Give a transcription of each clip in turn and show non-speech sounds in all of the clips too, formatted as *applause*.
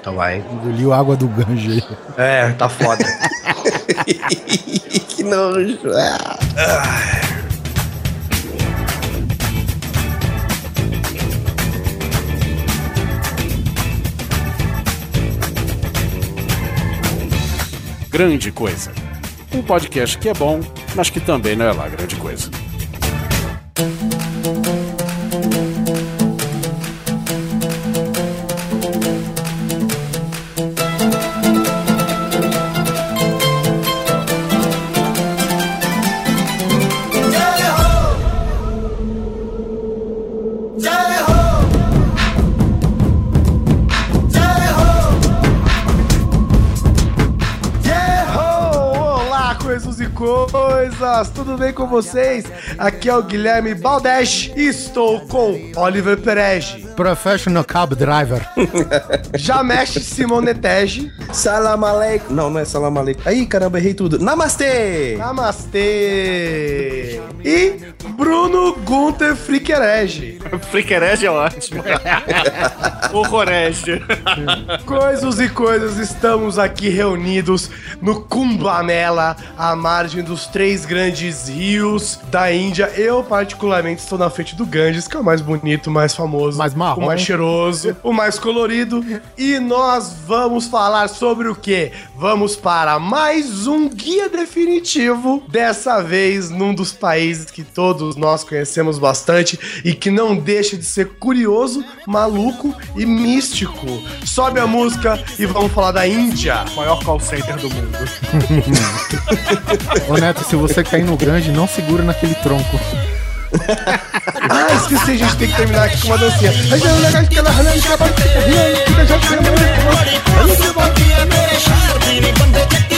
Então vai. Engoliu água do ganjo aí. É, tá foda. *laughs* que nojo. Ah. Grande Coisa. Um podcast que é bom, mas que também não é lá grande coisa. Tudo bem com vocês? Aqui é o Guilherme Baldesh e estou com Oliver Perege, Professional Cab Driver. Jamesh Simonetege, Salam aleikum. Não, não é salam aleikum. Aí, caramba, errei tudo. Namastê! Namastê! E Bruno Gunter Friquerege. *laughs* Friquerege é ótimo. *laughs* Horrorege. Coisas e coisas, estamos aqui reunidos no Kumbamela, à margem dos três grandes rios da Índia. Eu, particularmente, estou na frente do Ganges, que é o mais bonito, mais famoso, Mais marrom. o mais cheiroso, o mais colorido. E nós vamos falar sobre o quê? Vamos para mais um guia definitivo, dessa vez num dos países que todos nós conhecemos bastante e que não deixa de ser curioso, maluco e místico. Sobe a música e vamos falar da Índia. Maior call center do mundo. Ô Neto, se você cair no grande, não segura naquele tronco. Ah, esqueci, a gente tem que terminar aqui com uma dancinha. ਸ਼ਾਰਦੀ ਨੇ ਬੰਦੇ ਚੱਕੀ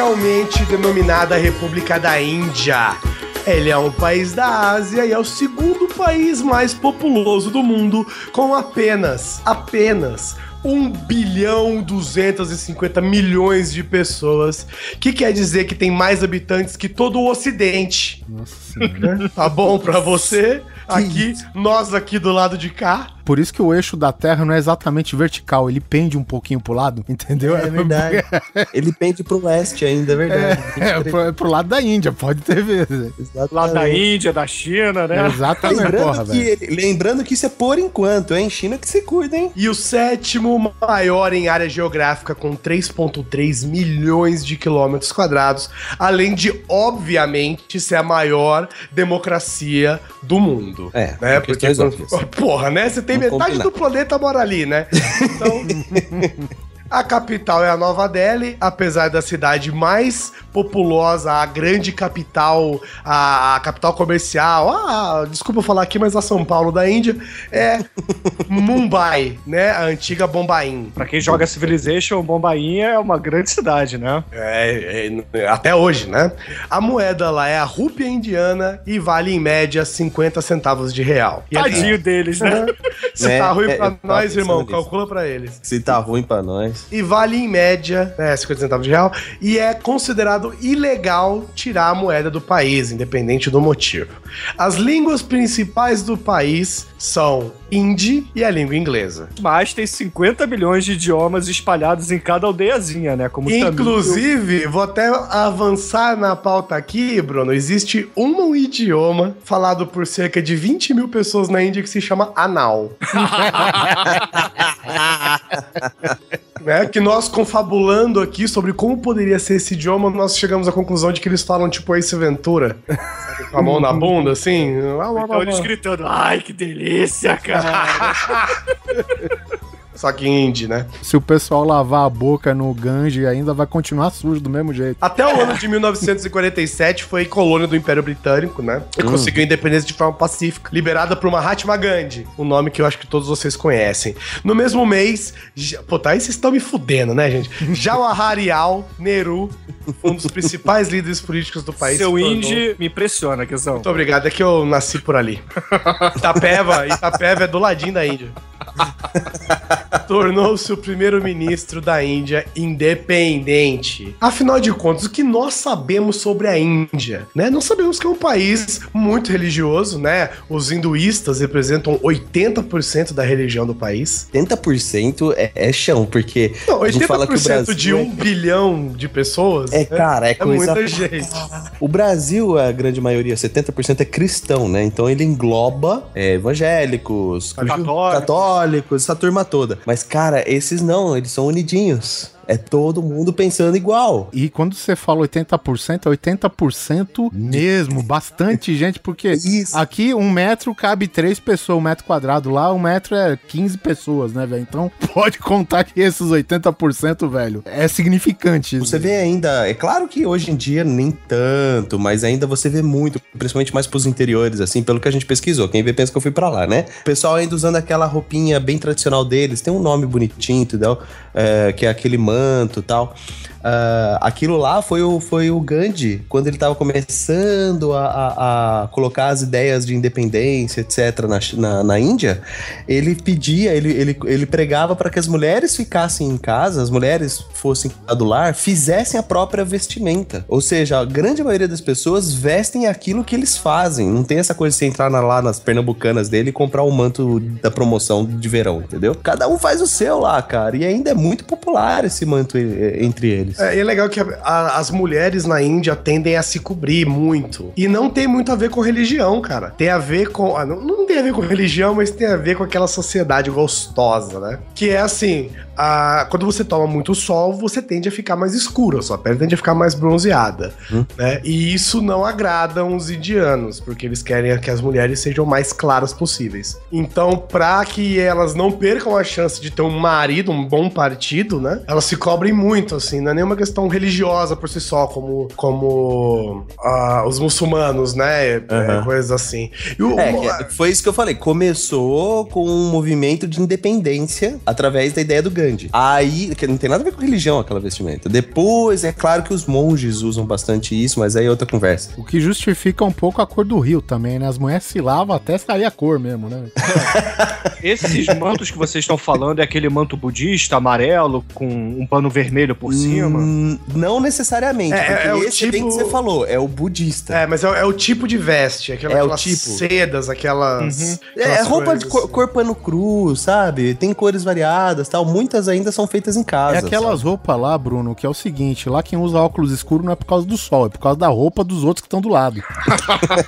Oficialmente denominada República da Índia. Ele é um país da Ásia e é o segundo país mais populoso do mundo, com apenas, apenas 1 bilhão 250 milhões de pessoas, que quer dizer que tem mais habitantes que todo o Ocidente. Nossa senhora. Tá bom pra você? Aqui, nós aqui do lado de cá. Por isso que o eixo da Terra não é exatamente vertical, ele pende um pouquinho pro lado, entendeu? É verdade. *laughs* Ele pende pro leste ainda, é verdade. É, pro, é pro lado da Índia, pode ter vezes. Exatamente. Lá da Índia, da China, né? Exatamente, porra, Lembrando que, velho. lembrando que isso é por enquanto, hein? China que se cuida, hein? E o sétimo maior em área geográfica, com 3,3 milhões de quilômetros quadrados, além de, obviamente, ser a maior democracia do mundo. É, né? Porque, *laughs* porra, né? Você tem metade combinar. do planeta mora ali, né? *laughs* Então. A capital é a Nova Delhi, apesar da cidade mais populosa, a grande capital, a, a capital comercial, ah, desculpa eu falar aqui, mas a São Paulo da Índia é *laughs* Mumbai, né? A antiga Bombaim. Pra quem joga Civilization, Bombainha é uma grande cidade, né? É, é, até hoje, né? A moeda lá é a rúpia indiana e vale em média 50 centavos de real. E ali- Tadinho deles, né? *laughs* Se É, tá ruim é, pra nós, irmão, calcula pra eles. Se tá ruim pra nós. E vale em média, né, 50 centavos de real, e é considerado ilegal tirar a moeda do país, independente do motivo. As línguas principais do país são hindi e a língua inglesa. Mas tem 50 milhões de idiomas espalhados em cada aldeiazinha, né? Como tamil. Inclusive, vou até avançar na pauta aqui, Bruno. Existe um idioma falado por cerca de 20 mil pessoas na Índia que se chama Anal. *laughs* né? Que nós, confabulando aqui sobre como poderia ser esse idioma, nós chegamos à conclusão de que eles falam tipo Ace Ventura. Sabe, com a mão na bunda, assim. Então eles gritando, ai, que delícia, cara. *laughs* só que em hindi, né? Se o pessoal lavar a boca no Gange, ainda vai continuar sujo do mesmo jeito. Até o ano de 1947 foi colônia do Império Britânico, né? E conseguiu independência de forma pacífica, liberada por Mahatma Gandhi, um nome que eu acho que todos vocês conhecem. No mesmo mês, ja- pô, tá aí vocês estão me fudendo, né, gente? *laughs* Jawaharlal Nehru, um dos principais líderes políticos do país. Seu indie me impressiona, Quizão. Muito obrigado, é que eu nasci por ali. *laughs* Itapeva, Itapeva é do ladinho da Índia. *laughs* Tornou-se o primeiro-ministro da Índia independente. Afinal de contas, o que nós sabemos sobre a Índia, né? Nós sabemos que é um país muito religioso, né? Os hinduístas representam 80% da religião do país. 80% é, é chão, porque Não, a gente fala que o 80% Brasil de um bilhão de pessoas. é, né? é cara, é É coisa muita gente. O Brasil, a grande maioria, 70% é cristão, né? Então ele engloba é, evangélicos, Católicos. católicos, essa turma toda. Mas, cara, esses não, eles são unidinhos. É todo mundo pensando igual. E quando você fala 80%, é 80% mesmo. Bastante gente, porque Isso. aqui um metro cabe três pessoas, um metro quadrado. Lá um metro é 15 pessoas, né, velho? Então *laughs* pode contar que esses 80%, velho, é significante. Você vê ainda, é claro que hoje em dia nem tanto, mas ainda você vê muito, principalmente mais pros interiores, assim, pelo que a gente pesquisou. Quem vê pensa que eu fui pra lá, né? O pessoal ainda usando aquela roupinha bem tradicional deles, tem um nome bonitinho, entendeu? É, que é aquele manto e tal. Ah, aquilo lá foi o, foi o Gandhi, quando ele tava começando a, a- a colocar as ideias de independência, etc., na, na, na Índia. Ele pedia, ele, ele, ele pregava para que as mulheres ficassem em casa, as mulheres fossem do lar, fizessem a própria vestimenta. Ou seja, a grande maioria das pessoas vestem aquilo que eles fazem. Não tem essa coisa de você entrar na- lá nas pernambucanas dele e comprar o manto da promoção de verão, entendeu? Cada um faz o seu lá, cara. E ainda é muito popular esse manto eh, entre eles. É, e é legal que a- a- as mulheres na Índia tendem a se cobrir muito. E não tem muito a ver com religião, cara. Tem a ver com. ah, não, não tem a ver com religião, mas tem a ver com aquela sociedade gostosa, né? Que é assim: a- quando você toma muito sol, você tende a ficar mais escuro, a sua pele tende a ficar mais bronzeada. Né? E isso não agrada os indianos, porque eles querem que as mulheres sejam mais claras possíveis. Então, pra que elas não percam a chance de ter um marido, um bom partido, né? Elas se cobrem muito, assim, não é nenhuma questão religiosa por si só, como, como ah, os muçulmanos, né? É, Aham. coisas assim. O- É, que- foi isso que eu falei. Começou com um movimento de independência através da ideia do Gandhi. Aí, que não tem nada a ver com religião aquela vestimenta. Depois, é claro que os monges usam bastante isso, mas aí é outra conversa. O que justifica um pouco a cor do rio também, né? As mulheres se lavam até sair a cor mesmo, né? *laughs* Esses mantos que vocês estão falando é aquele manto budista amarelo com um pano vermelho por cima? Hum, não necessariamente, É, porque é o esse é bem tipo- que você falou, é o budista. É, mas é, é o tipo de veste, aquela, É o aquelas tipo. sedas, aquelas. É, aquelas roupa de cor, assim. cor pano cru, sabe? Tem cores variadas tal. Muitas ainda são feitas em casa. É aquelas roupas lá, Bruno, que é o seguinte: lá quem usa óculos escuros não é por causa do sol, é por causa da roupa dos outros que estão do lado.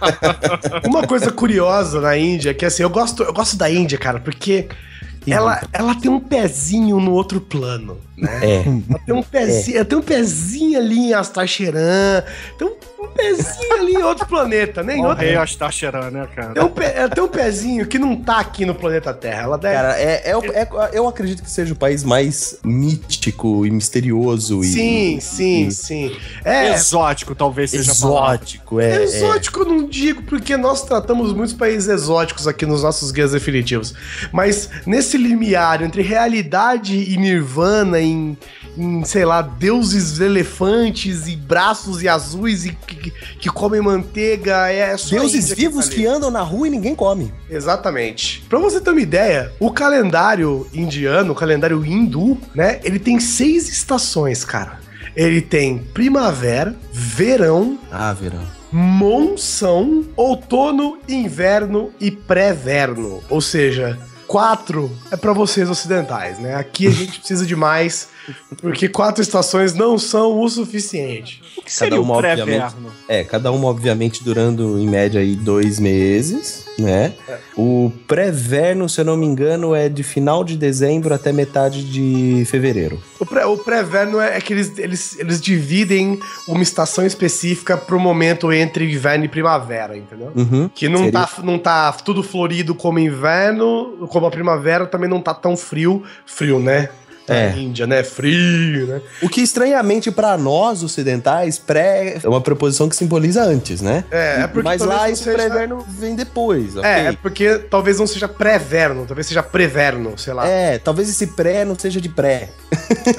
*laughs* Uma coisa curiosa na Índia é que assim, eu gosto, eu gosto da Índia, cara, porque ela, ela tem um pezinho no outro plano, né? É. Tem um pezinho, ela tem um pezinho ali em Astacheran, tem um, um pezinho ali em outro planeta, né? Em outro, Astacheran, né, cara? tem um pe- tem um pezinho que não tá aqui no planeta Terra. Ela deve. Cara, é, é, é- eu acredito que seja o país mais mítico e misterioso e sim, sim, sim. É. Exótico, talvez seja exótico. É, é. Exótico eu não digo, porque nós tratamos muitos países exóticos aqui nos nossos guias definitivos. Mas nesse limiar entre realidade e nirvana, em, em, sei lá, deuses elefantes e braços e azuis e que, que comem manteiga, é Deuses vivos que ali. andam na rua e ninguém come. Exatamente. Pra você ter uma ideia, o calendário indiano, o calendário hindu, né? Ele tem seis estações, cara. Ele tem primavera, verão, Ah, verão. monção, outono, inverno e pré-verno. Ou seja, quatro é pra vocês ocidentais, né? Aqui a gente precisa de mais, porque quatro estações não são o suficiente. O que seria uma, o obviamente. pré-verno? É, cada uma, obviamente, durando em média aí dois meses, né? O pré-verno, se eu não me engano, é de final de dezembro até metade de fevereiro. O pré- o pré-verno é, é que eles, eles, eles dividem uma estação específica pro momento entre inverno e primavera, entendeu? Uhum. Que não Seria- tá, não tá tudo florido como inverno, como como a primavera também não tá tão frio. Frio, né? É. Na Índia, né? Frio, né? O que estranhamente pra nós ocidentais, pré é uma preposição que simboliza antes, né? É, é porque Mas talvez lá não esse seja- pré-inverno vem depois, ok? É, é porque talvez não seja pré-verno, talvez seja preverno, sei lá. É, talvez esse pré não seja de pré.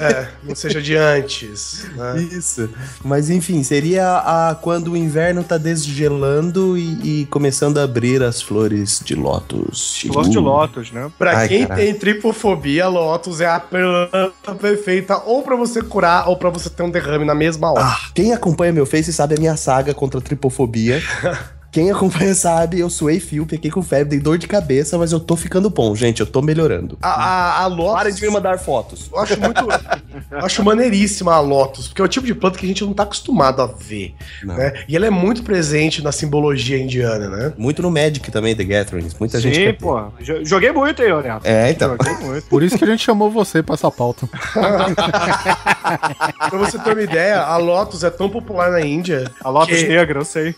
É, não seja de antes. Né? *laughs* Isso. Mas enfim, seria a quando o inverno tá desgelando e, e começando a abrir as flores de lótus. Flor de Uh. lótus, né? Pra Ai, quem caralho. tem tripofobia, Lotus é a planta perfeita ou pra você curar ou pra você ter um derrame na mesma hora. Ah, quem acompanha meu Face sabe a minha saga contra a tripofobia. *laughs* Quem acompanha *laughs* sabe, eu suei fio, fiquei com febre, dei dor de cabeça, mas eu tô ficando bom, gente. Eu tô melhorando. A, a, a Lotus. Para de me mandar fotos. Eu acho muito. *laughs* eu acho maneiríssima a Lotus, porque é o tipo de planta que a gente não tá acostumado a ver. Não. Né? E ela é muito presente na simbologia indiana, né? Muito no Magic também, The Gatherings. Muita gente. Sim, pô. Jo- Joguei muito aí, Leonardo. É, então. Joguei muito. Por isso que a gente chamou você pra essa pauta. *laughs* Pra você ter uma ideia, a Lotus é tão popular na Índia. A Lotus que- Negra, eu sei.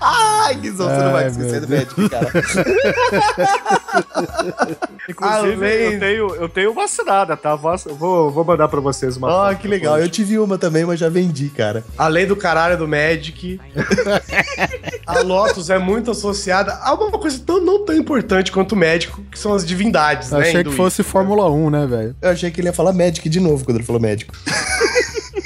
Ai, Guizão, você não vai Ai, esquecer do Magic, cara. *laughs* Inclusive, Além- eu, tenho, eu tenho vacinada, tá? Vou, vou mandar pra vocês uma foto que legal. Eu tive uma também, mas já vendi, cara. Além do caralho do Magic, *laughs* a Lotus é muito associada a uma coisa tão, não tão importante quanto o médico, que são as divindades, Eu né? achei que fosse Fórmula 1, né, velho? Eu achei que ele ia falar Magic de novo quando ele falou médico. *laughs*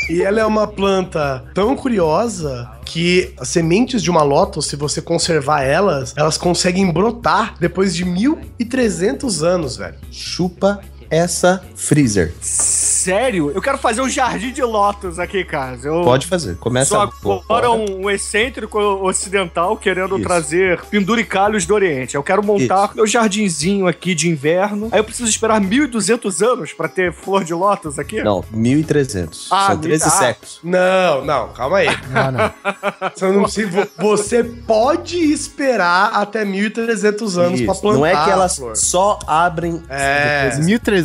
E ela é uma planta tão curiosa que as sementes de uma Lotus, se você conservar elas, elas conseguem brotar depois de 1.300 anos, velho. Chupa essa freezer. Sério? Eu quero fazer um jardim de lótus aqui, cara. Eu Pode fazer. Começa sou agora um, um excêntrico ocidental querendo Isso. trazer penduricalhos do Oriente. Eu quero montar meu jardinzinho aqui de inverno. Aí eu preciso esperar 1.200 anos pra ter flor de lótus aqui? Não, 1.300. Ah, São 13 ah. séculos. Não, não, calma aí. Ah, não. *laughs* Você, não precisa- você pode esperar até 1.300 anos pra Isso. plantar. Não é que elas só abrem. É. 1.300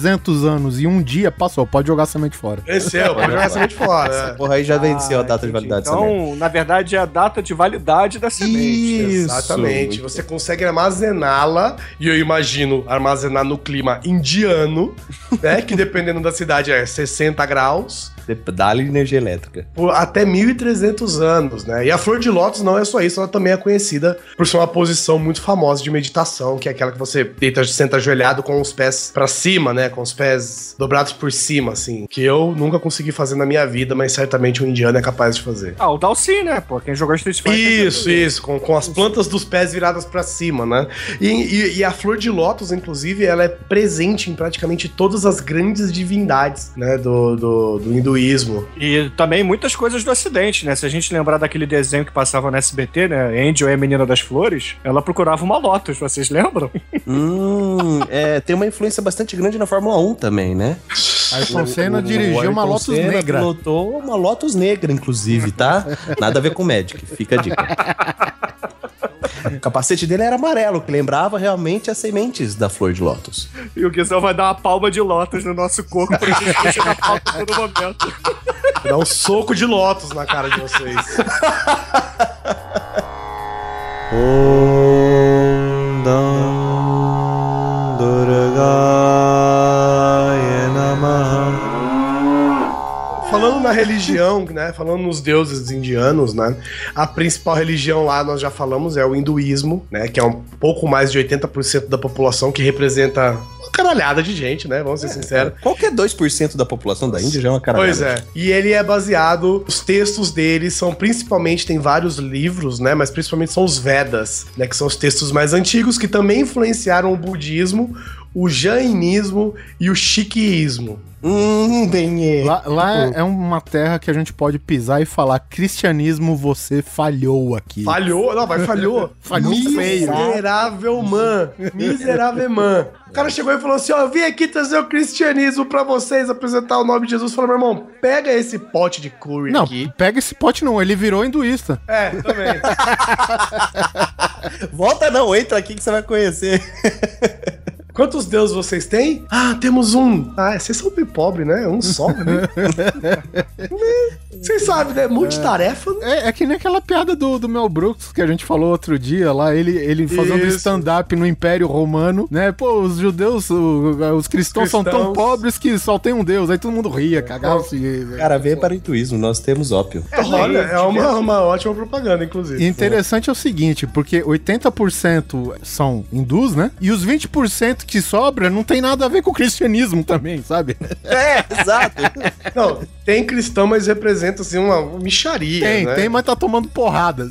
anos e um dia passou, pode jogar semente fora. Cresceu, pode jogar semente fora. Essa é. porra aí já venceu a Ah, data de entendi. validade dessa merda. Então, na verdade, é a data de validade da semente. Isso. Exatamente. Você consegue armazená-la, e eu imagino armazenar no clima indiano, né? Que dependendo da cidade é 60 graus. Dá-lhe energia elétrica. por até 1.300 anos, né? E a flor de lótus não é só isso, ela também é conhecida por ser uma posição muito famosa de meditação, que é aquela que você deita, senta ajoelhado com os pés pra cima, né? Com os pés dobrados por cima, assim. Que eu nunca consegui fazer na minha vida, mas certamente um indiano é capaz de fazer. Ah, o Dalcy, né? Pô, quem jogou Street Fighter. Isso, isso, com, com as plantas dos pés viradas pra cima, né? E, e- e a flor de lótus, inclusive, ela é presente em praticamente todas as grandes divindades, né? Do, do, do hinduísmo. E também muitas coisas do Ocidente, né? Se a gente lembrar daquele desenho que passava no SBT, né? Angel é a menina das flores, ela procurava uma Lotus, vocês lembram? hum, *laughs* é, tem uma influência bastante grande na Fórmula 1 também, né? Ayrton Senna dirigiu uma Lotus Senna negra. pilotou uma Lotus negra, inclusive, tá? Nada a ver com Magic, fica a dica. *laughs* O capacete dele era amarelo, que lembrava realmente as sementes da flor de lótus. E o Guizão vai dar uma palma de Lotus no nosso corpo pra gente mexer na palma a todo momento. Dá um soco de lótus na cara de vocês. Falando na religião, né? Falando nos deuses indianos, né? A principal religião lá, nós já falamos, é o hinduísmo, né? Que é um pouco mais de 80% da população, que representa uma caralhada de gente, né? Vamos ser sinceros. Qualquer 2% da população da Índia já é uma caralhada. Pois é. E ele é baseado, os textos dele são principalmente, tem vários livros, né? Mas principalmente são os Vedas, né? Que são os textos mais antigos que também influenciaram o budismo, o jainismo e o shiquismo. Hum, bem. Lá, lá é- é uma terra que a gente pode pisar e falar: cristianismo, você falhou aqui. Falhou, não, vai falhou. *laughs* Falhou feio. Miserável man. Miserável man. O cara chegou e falou assim: ó, eu vim aqui trazer o cristianismo pra vocês, apresentar o nome de Jesus. Falou, meu irmão, pega esse pote de curry Não, aqui. pega esse pote não, ele virou hinduísta. É, também. *laughs* Volta não, entra aqui que você vai conhecer. *laughs* Quantos deuses vocês têm? Ah, temos um. Ah, vocês são bem pobres, né? Um só, né? *laughs* Vocês sabem, né? Multitarefa. É, é que nem aquela piada do, do Mel Brooks que a gente falou outro dia lá, ele, ele fazendo stand-up no Império Romano, né? Pô, os judeus, o- os cristãos, são tão Cristãos. pobres que só tem um Deus. Aí todo mundo ria, cagava-se. Cara, vem para o hinduísmo, nós temos ópio. Olha, é uma, uma ótima propaganda, inclusive. Interessante é o seguinte, porque 80% são hindus, né? E os 20% que sobra não tem nada a ver com o cristianismo também, sabe? É, exato. Não, tem cristão, mas representa assim uma micharia. Tem, né? tem, mas tá tomando porrada.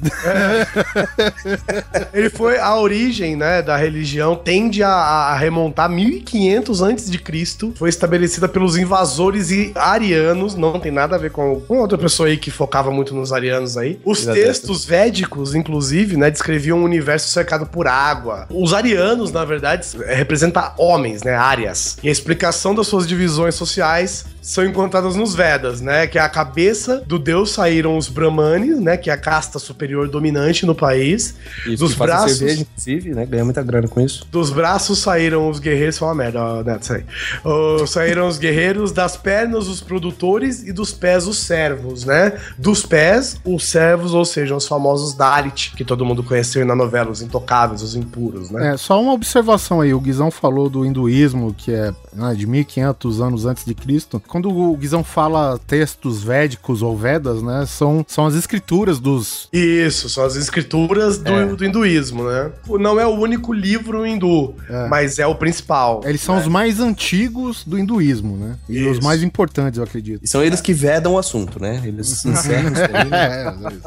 Ele foi a origem, né, da religião tende a, a remontar 1500 antes de Cristo. Foi estabelecida pelos invasores e arianos, não tem nada a ver com, com outra pessoa aí que focava muito nos arianos aí. Os Exato. textos védicos, inclusive, né, descreviam um universo cercado por água. Os arianos, na verdade, é, representa homens, né, áreas. E a explicação das suas divisões sociais são encontradas nos Vedas, né, que a cabeça do deus saíram os brahmanes, né, que é a casta superior dominante no país. Isso, Dos braços- cerveja, inclusive, né? Ganha muita grana com isso. Dos braços saíram os guerreiros, foi uma merda, Neto, isso aí. Saíram os guerreiros, das pernas os produtores e dos pés os servos, né? Dos pés, os servos, ou seja, os famosos Dalit, que todo mundo conheceu na novela, os intocáveis, os impuros, né? É, só uma observação aí. O Guizão falou do hinduísmo, que é né, de 1500 anos antes de Cristo. Quando o Guizão fala textos védicos ou Vedas, né, são, são as escrituras dos... Isso, são as escrituras do, É. do hinduísmo, né? Não é o único livro hindu, É. mas é o principal. Eles são os mais antigos do hinduísmo, né? E os Isso. mais importantes, eu acredito. E são eles que vedam o assunto, né? Eles *laughs* encerram isso aí. É, é isso.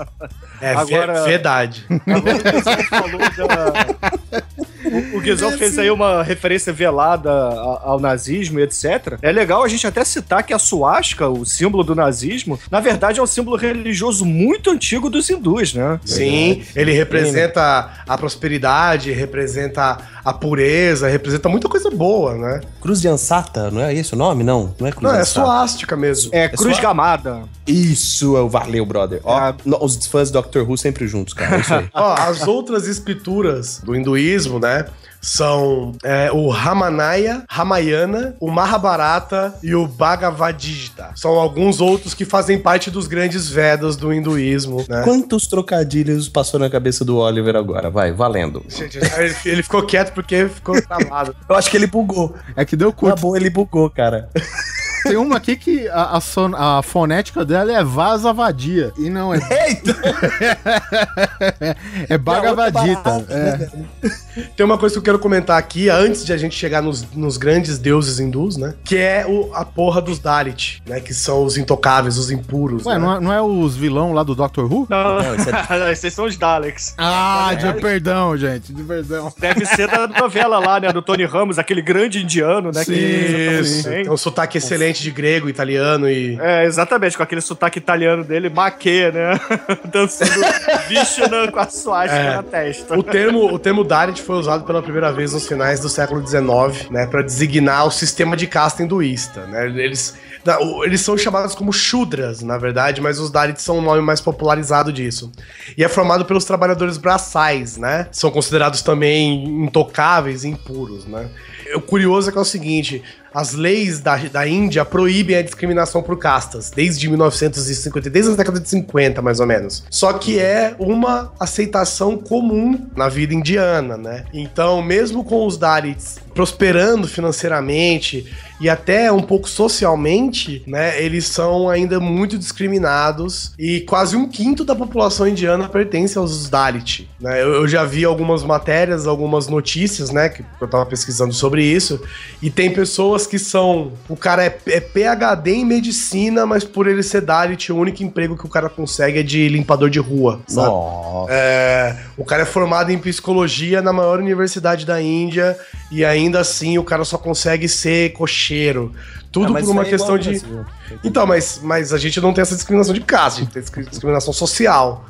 É Agora- ve- verdade. Agora Guizão falou da. *laughs* O, o Guizão fez aí uma referência velada ao nazismo e etc. É legal a gente até citar que a suástica, o símbolo do nazismo, na verdade é um símbolo religioso muito antigo dos hindus, né? Sim, ele representa a prosperidade, representa a pureza, representa muita coisa boa, né? Cruz de Ansata, não é esse o nome? Não, não é Cruz Não, é suástica mesmo. É cruz só- gamada. Isso, é o valeu, brother. Ó, É. no- os fãs do Doctor Who sempre juntos, cara. É isso aí. *laughs* Ó, as outras escrituras do hinduísmo, né? São é, o Ramanaya, Ramayana, o Mahabharata e o Bhagavad Gita. São alguns outros que fazem parte dos grandes Vedas do hinduísmo, né? Quantos trocadilhos passou na cabeça do Oliver agora? Vai, valendo. Gente, ele, ele ficou quieto porque ficou travado. Eu acho que ele bugou. É que deu Na curto. boa, ele bugou, cara. *laughs* Tem uma aqui que a, a, son- a fonética dela é Vasavadia. E não é. Eita! *laughs* é Bhagavadita. barata, É. Tem uma coisa que eu quero comentar aqui, antes de a gente chegar nos, nos grandes deuses hindus, né? Que é o, a porra dos Dalit, né? Que são os intocáveis, os impuros. Ué, né? não é, não é os vilão lá do Doctor Who? Não, Não, isso *laughs* esses são os Daleks. Ah, de perdão, gente, de perdão. Deve ser da novela lá, né? Do Tony Ramos, aquele grande indiano, né? que Isso, tem um sotaque excelente de grego, italiano e. É, exatamente, com aquele sotaque italiano dele, maquê, né? *laughs* Dançando Vishnu com a suástica É. na testa. O termo, o termo Dalit foi usado pela primeira vez nos finais do século XIX, né, para designar o sistema de casta hinduísta, né? Eles, o- eles são chamados como Shudras, na verdade, mas os Dalits são um nome mais popularizado disso. E é formado pelos trabalhadores braçais, né? São considerados também intocáveis e impuros, né? O curioso é que é o seguinte: as leis da, da Índia proíbem a discriminação por castas, desde 1950, desde a década de 50, mais ou menos. Só que é uma aceitação comum na vida indiana, né? Então, mesmo com os Dalits prosperando financeiramente e até um pouco socialmente, né? Eles são ainda muito discriminados e quase um quinto da população indiana pertence aos Dalit, né? Eu, eu já vi algumas matérias, algumas notícias, né? Que eu tava pesquisando sobre isso e tem pessoas que são. O cara é, é PhD em medicina, mas por ele ser Dalit, o único emprego que o cara consegue é de limpador de rua, sabe? É, o cara é formado em psicologia na maior universidade da Índia e ainda assim o cara só consegue ser cocheiro. Tudo Ah, por uma é questão de. Então, mas, mas a gente não tem essa discriminação de caste, a gente tem discri- discriminação social.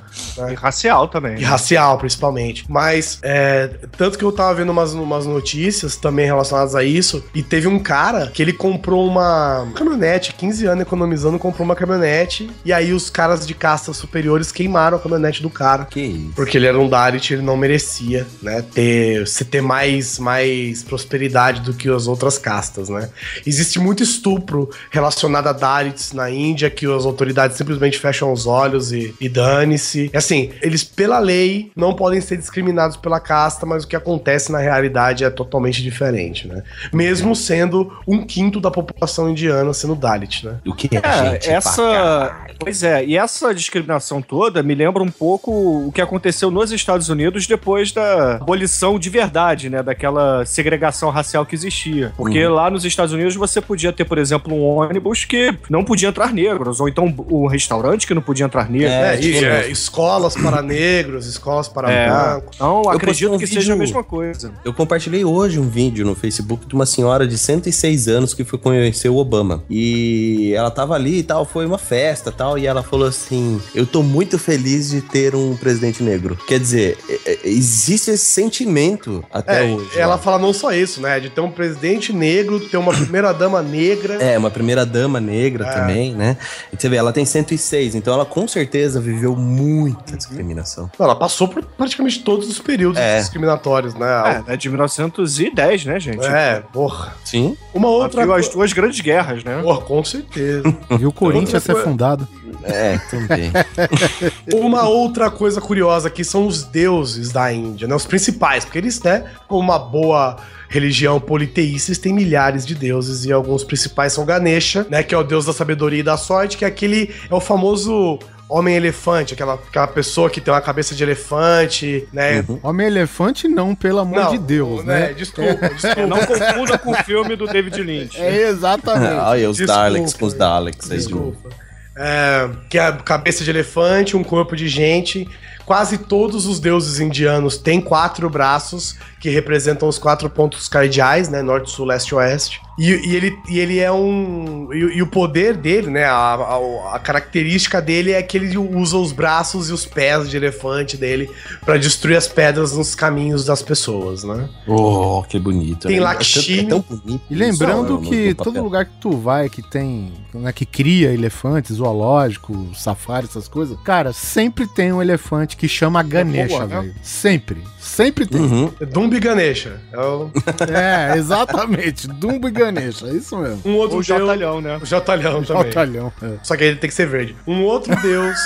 E racial também. E racial, principalmente. Mas, é, tanto que eu tava vendo umas, umas notícias também relacionadas a isso, e teve um cara que ele comprou uma caminhonete, 15 anos economizando, comprou uma caminhonete, e aí os caras de castas superiores queimaram a caminhonete do cara. Que isso. Porque ele era um Dalit, ele não merecia, né? Ter, se ter mais, mais prosperidade do que as outras castas, né? Existe muito estupro relacionado a Dalits na Índia, que as autoridades simplesmente fecham os olhos e, e dane-se. E, Assim, eles, pela lei, não podem ser discriminados pela casta, mas o que acontece na realidade é totalmente diferente, né? Mesmo sendo um quinto da população indiana sendo Dalit, né? O que é, É, gente? essa. Pois é, e essa discriminação toda me lembra um pouco o que aconteceu nos Estados Unidos depois da abolição de verdade, né? Daquela segregação racial que existia. Porque lá nos Estados Unidos você podia ter, por exemplo, um ônibus que não podia entrar negros, ou então um restaurante que não podia entrar negros. É, É, e, tinha é. Escolas para negros, escolas para É. brancos. Então, postei acredito um que vídeo- seja a mesma coisa. Eu compartilhei hoje um vídeo no Facebook de uma senhora de 106 anos que foi conhecer o Obama. E ela tava ali e tal, foi uma festa e tal, e ela falou assim: Eu tô muito feliz de ter um presidente negro. Quer dizer, é- é- existe esse sentimento até É, hoje. ela lá. fala não só isso, né? De ter um presidente negro, ter uma primeira-dama negra. É, uma primeira dama negra É. também, né? E você vê, ela tem 106, então ela com certeza viveu muita discriminação. Não, Ela passou por praticamente todos os períodos É. discriminatórios, né? É, é de 1910, né, gente? É, porra. Sim. Uma outra Outra... as coisa. duas grandes guerras, né? Porra, com certeza. Viu *laughs* o Corinthians ser fundado. É, também. *laughs* Uma outra coisa curiosa aqui são os deuses da Índia, né? Os principais, porque eles, né, como uma boa religião politeísta, eles têm milhares de deuses e alguns principais são Ganesha, né, que é o deus da sabedoria e da sorte, que é aquele é o famoso homem-elefante, aquela, aquela pessoa que tem uma cabeça de elefante, né? Uhum. Homem-elefante não, pelo amor de Deus, né? Desculpa, *laughs* desculpa. Não confunda com o filme do David Lynch. É exatamente. Olha os Desculpa, Daleks com os Daleks aí. Desculpa. É, que é a cabeça de elefante, um corpo de gente. Quase todos os deuses indianos têm quatro braços, que representam os quatro pontos cardeais, né? Norte, sul, leste e oeste. E, e ele, e ele é um. E, e o poder dele, né? A, a- a característica dele é que ele usa os braços e os pés de elefante dele pra destruir as pedras nos caminhos das pessoas, né? Oh, que bonito. Tem né? Lakshmi. É tão bonito. E lembrando isso, que todo lugar que tu vai que tem, né, que cria elefantes, zoológico, safari, essas coisas, cara, sempre tem um elefante que chama Ganesha, boa, né? velho. Sempre. Sempre tem. Uhum. Dumbi Ganesha. É o- *laughs* É, exatamente. Dumbo e Ganesha, é isso mesmo. um outro Ou o deus. Jotalhão, né? O Jotalhão também. Jotalhão. é. Só que ele tem que ser verde. Um outro deus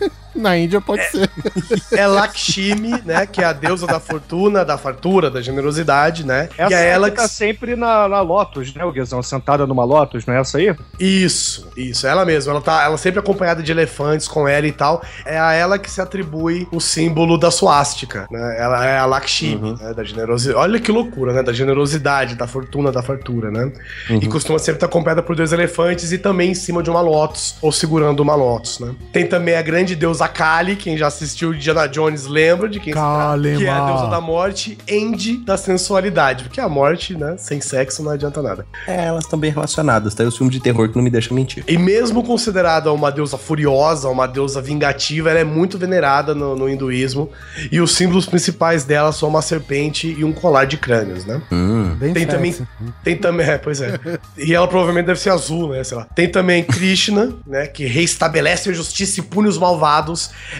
*laughs* Na Índia pode ser. é Lakshmi, né? Que é a deusa da fortuna, da fartura, da generosidade, né? Essa e é ela que tá que. sempre na, na Lotus, né, o Guizão? Sentada numa Lotus, não é essa aí? Isso, isso, ela mesma. Ela tá ela sempre acompanhada de elefantes com ela e tal. É a ela que se atribui o símbolo da suástica, né? Ela é a Lakshmi, né? Da generosidade. Olha que loucura, né? Da generosidade, da fortuna, da fartura, né? E costuma sempre estar acompanhada por dois elefantes e também em cima de uma Lotus, ou segurando uma Lotus, né? Tem também a grande deusa Kali, quem já assistiu Indiana Jones lembra de quem se trata, que é a deusa da morte, End da sensualidade, porque a morte, né, sem sexo não adianta nada. É, elas estão bem relacionadas, tá? E os filmes de terror que não me deixam mentir. E mesmo considerada uma deusa furiosa, uma deusa vingativa, ela é muito venerada no, no hinduísmo. E os símbolos principais dela são uma serpente e um colar de crânios, né? Hum. Bem Tem sexy. também. Tem também. É, pois é. E ela provavelmente deve ser azul, né? Sei lá. Tem também Krishna, né? Que reestabelece a justiça e pune os malvados.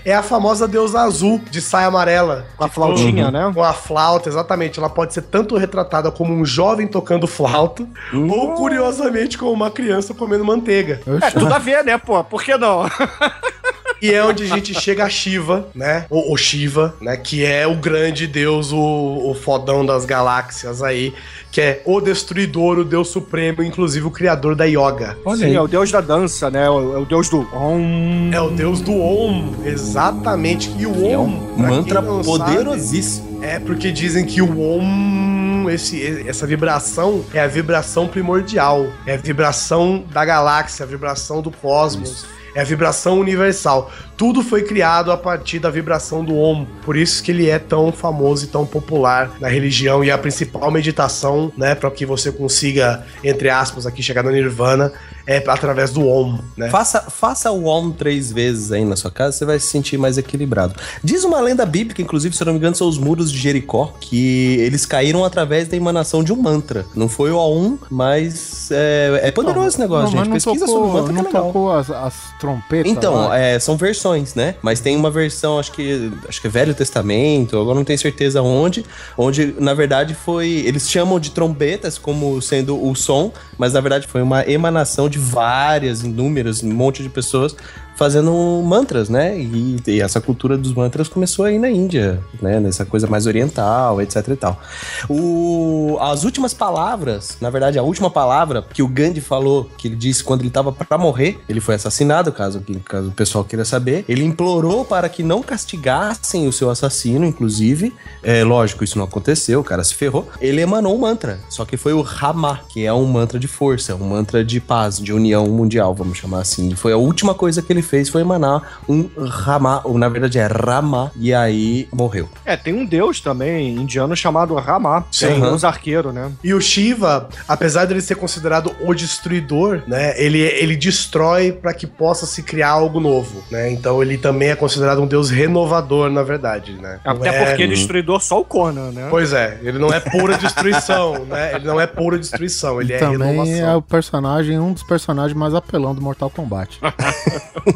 É a famosa deusa azul de saia amarela. Com a flautinha, né? Com a flauta, exatamente. Ela pode ser tanto retratada como um jovem tocando flauta, ou curiosamente como uma criança comendo manteiga. É, tudo a ver, né, pô? Por que não? *laughs* E é onde a gente chega a Shiva, né? O, o Shiva, né? Que é o grande deus, o, o fodão das galáxias aí. Que é o destruidor, o deus supremo, inclusive o criador da yoga. Sim, é o deus da dança, né? É o, é o deus do... Om. É o deus do Om, exatamente. E o Om, É um mantra poderosíssimo. sabe, é porque dizem que o Om, esse, essa vibração, é a vibração primordial. É a vibração da galáxia, a vibração do cosmos. É a vibração universal. Tudo foi criado a partir da vibração do Om. Por isso que ele é tão famoso e tão popular na religião e a principal meditação, né, para que você consiga, entre aspas, aqui chegar no Nirvana, é através do Om, né? Faça, faça o Om três vezes aí na sua casa, você vai se sentir mais equilibrado. Diz uma lenda bíblica, inclusive, se eu não me engano, são os muros de Jericó, que eles caíram através da emanação de um mantra. Não foi o Om, mas é, é poderoso esse negócio, não, gente. mas não Pesquisa tocou, sobre o mantra que não é legal. tocou as, as trompetas. Então, é, são versões, né? Mas tem uma versão, acho que acho que é Velho Testamento, agora não tenho certeza onde, onde na verdade foi, eles chamam de trombetas como sendo o som, mas na verdade foi uma emanação de várias, inúmeras, um monte de pessoas fazendo mantras, né? E, e essa cultura dos mantras começou aí na Índia, né? Nessa coisa mais oriental, etc e tal. O, as últimas palavras, na verdade, a última palavra que o Gandhi falou, que ele disse quando ele estava para morrer, ele foi assassinado, caso, caso o pessoal queira saber. Ele implorou para que não castigassem o seu assassino, inclusive. É lógico, isso não aconteceu, o cara se ferrou. Ele emanou um mantra, só que foi o Rama, que é um mantra de força, um mantra de paz, de união mundial, vamos chamar assim. Foi a última coisa que ele fez, foi emanar um Rama, ou na verdade é Rama, e aí morreu. É, tem um deus também indiano chamado Rama. Tem Sim. os arqueiros, né? E o Shiva, apesar dele ser considerado o destruidor, né? Ele, ele destrói para que possa se criar algo novo, né? Então ele também é considerado um deus renovador, na verdade, né? Até é- porque destruidor só o Conan, né? Pois é, ele não é pura destruição, *laughs* né? Ele não é pura destruição, ele E é também renovação. é o personagem, um dos personagens mais apelão do Mortal Kombat. *laughs*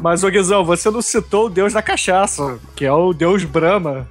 Mas, ô Guizão, você não citou o deus da cachaça, que é o deus Brahma.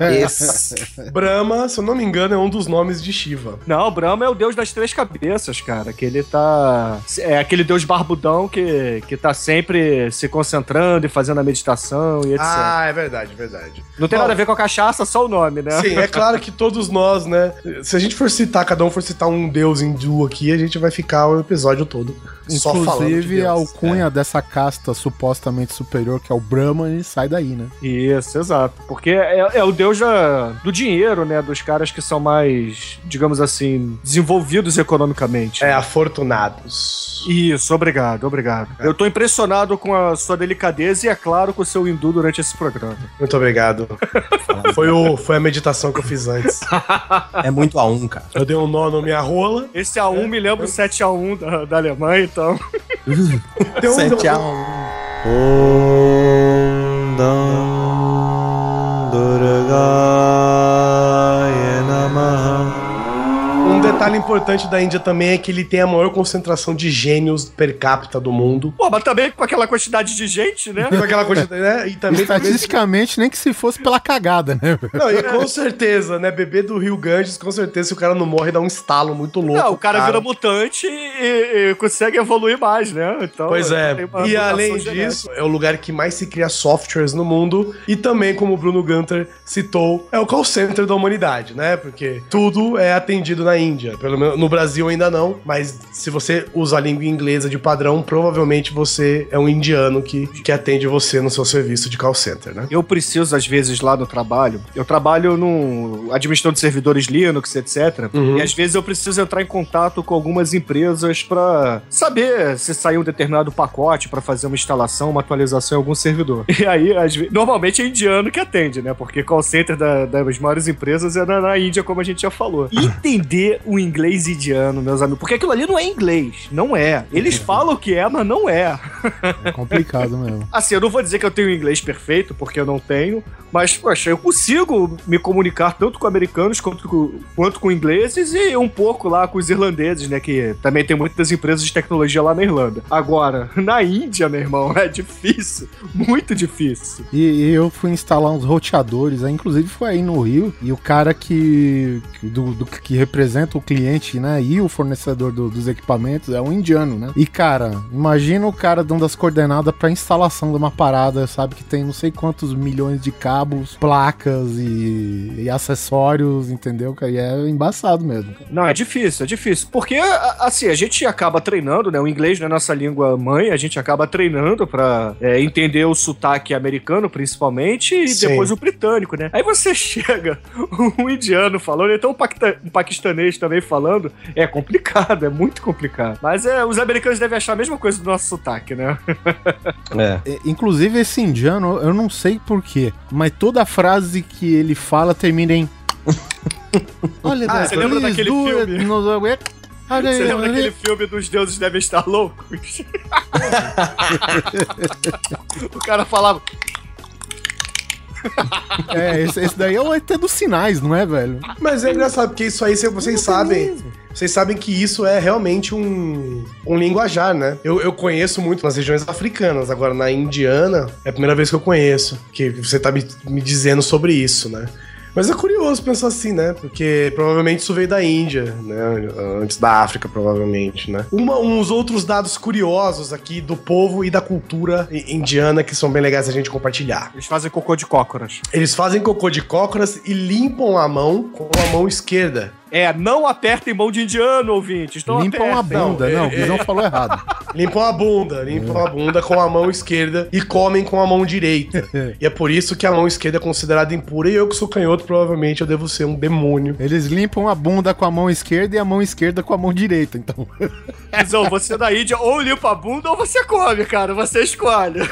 Esse. Brahma, se eu não me engano, é um dos nomes de Shiva. Não, Brahma é o deus das três cabeças, cara. Que ele tá. É aquele deus barbudão que, que tá sempre se concentrando e fazendo a meditação e etc. Ah, é verdade, é verdade. não tem bom. nada a ver com a cachaça, só o nome, né? Sim, é claro que todos nós, né? Se a gente for citar, cada um for citar um deus hindu aqui, a gente vai ficar o episódio todo só falando. de Inclusive, Deus. A alcunha dessa casta supostamente superior, que é o Brahman, sai daí, né? Isso, exato. Porque é, é o deus da- do dinheiro, né? Dos caras que são mais, digamos assim, desenvolvidos economicamente. É, afortunados. Isso, obrigado, obrigado. Eu tô impressionado com a sua delicadeza e, é claro, com o seu hindu durante esse programa. Muito obrigado. *laughs* foi, o, foi a meditação que eu fiz antes. *laughs* É muito a um, cara. Eu dei um nó na minha rola. Esse A1 me lembra o 7x1 da, da Alemanha, então. *laughs* Deu um, 7 a 1. um detalhe importante da Índia também é que ele tem a maior concentração de gênios per capita do mundo. Pô, mas também com aquela quantidade de gente, né? Com aquela quantidade, né? E também, também Estatisticamente, nem que se fosse pela cagada, né? Não, e com certeza, né? Bebê do Rio Ganges, com certeza, se o cara não morre, dá um estalo muito louco. Não, o cara, vira mutante e, e consegue evoluir mais, né? Então, Pois é. E além genética. disso, é o lugar que mais se cria softwares no mundo. E também, como o Bruno Gunter citou, é o call center da humanidade, né? Porque tudo é atendido na Índia. Pelo menos no Brasil ainda não. Mas se você usa a língua inglesa de padrão, provavelmente você é um indiano que, que atende você no seu serviço de call center, né? Eu preciso, às vezes, lá no trabalho, eu trabalho no administração de servidores Linux, etc. Uhum. E às vezes eu preciso entrar em contato com algumas empresas pra saber se saiu um determinado pacote pra fazer uma instalação, uma atualização em algum servidor. *laughs* E aí, às vezes, normalmente é indiano que atende, né? Porque call center da- das maiores empresas é na, na Índia, como a gente já falou. Entender o inglês indiano, meus amigos, porque aquilo ali não é inglês, não é. Eles falam que é, mas não é. É complicado mesmo. *laughs* Assim, eu não vou dizer que eu tenho inglês perfeito, porque eu não tenho, mas, poxa, eu consigo me comunicar tanto com americanos quanto com, quanto com ingleses e um pouco lá com os irlandeses, né? Que também tem muitas empresas de tecnologia lá na Irlanda. Agora, na Índia, meu irmão, *laughs* é difícil, muito difícil. E, e eu fui instalar uns roteadores, aí, inclusive foi aí no Rio, e o cara que- do, do- que representa o cliente, né, e o fornecedor do- dos equipamentos é um indiano, né? E cara, imagina o cara dando as coordenadas pra instalação de uma parada, sabe, que tem não sei quantos milhões de cabos, placas e, e acessórios, entendeu? E é embaçado mesmo. cara. Não, é difícil, é difícil. Porque, assim, a gente acaba treinando, né? O inglês não é nossa língua mãe, a gente acaba treinando pra é, entender o sotaque americano, principalmente, e Sim. depois o britânico, né? Aí você *laughs* chega, um indiano falando, então um, um paquistanês também falando. falando, é complicado, é muito complicado. Mas é, os americanos devem achar a mesma coisa do nosso sotaque, né? É. É, Inclusive, esse indiano, eu não sei porquê, mas toda frase que ele fala termina em. *laughs* Olha, Ah, você lembra daquele filme? Olha, Você lembra daquele filme dos deuses devem estar loucos? *laughs* o cara falava. É, esse, esse daí é o ET dos sinais, não é, velho? Mas é engraçado, porque isso aí cê- vocês sabem. Vocês sabem que isso é realmente um, um linguajar, né? Eu, eu conheço muito nas regiões africanas, agora na indiana é a primeira vez que eu conheço, que você tá me, me dizendo sobre isso, né? Mas é curioso pensar assim, né? Porque provavelmente isso veio da Índia, né? Antes da África, provavelmente, né? Uma, uns outros dados curiosos aqui do povo e da cultura indiana que são bem legais a gente compartilhar. Eles fazem cocô de cócoras. Eles fazem cocô de cócoras e limpam a mão com a mão esquerda. É, não apertem mão de indiano, ouvintes. Não Limpam a bunda. Não, o Guizão falou errado. Limpam a bunda, limpam a bunda com a mão esquerda e comem com a mão direita. *laughs* E é por isso que a mão esquerda é considerada impura e eu que sou canhoto, provavelmente eu devo ser um demônio. Eles limpam a bunda com a mão esquerda e a mão esquerda com a mão direita, então. *laughs* Guizão, você é da Índia, ou limpa a bunda ou você come, cara. Você escolhe. *laughs*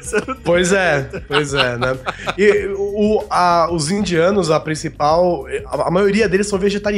Você Pois é, pois é, né? E o, a- os indianos, a principal, a, a maioria deles são vegetarianos,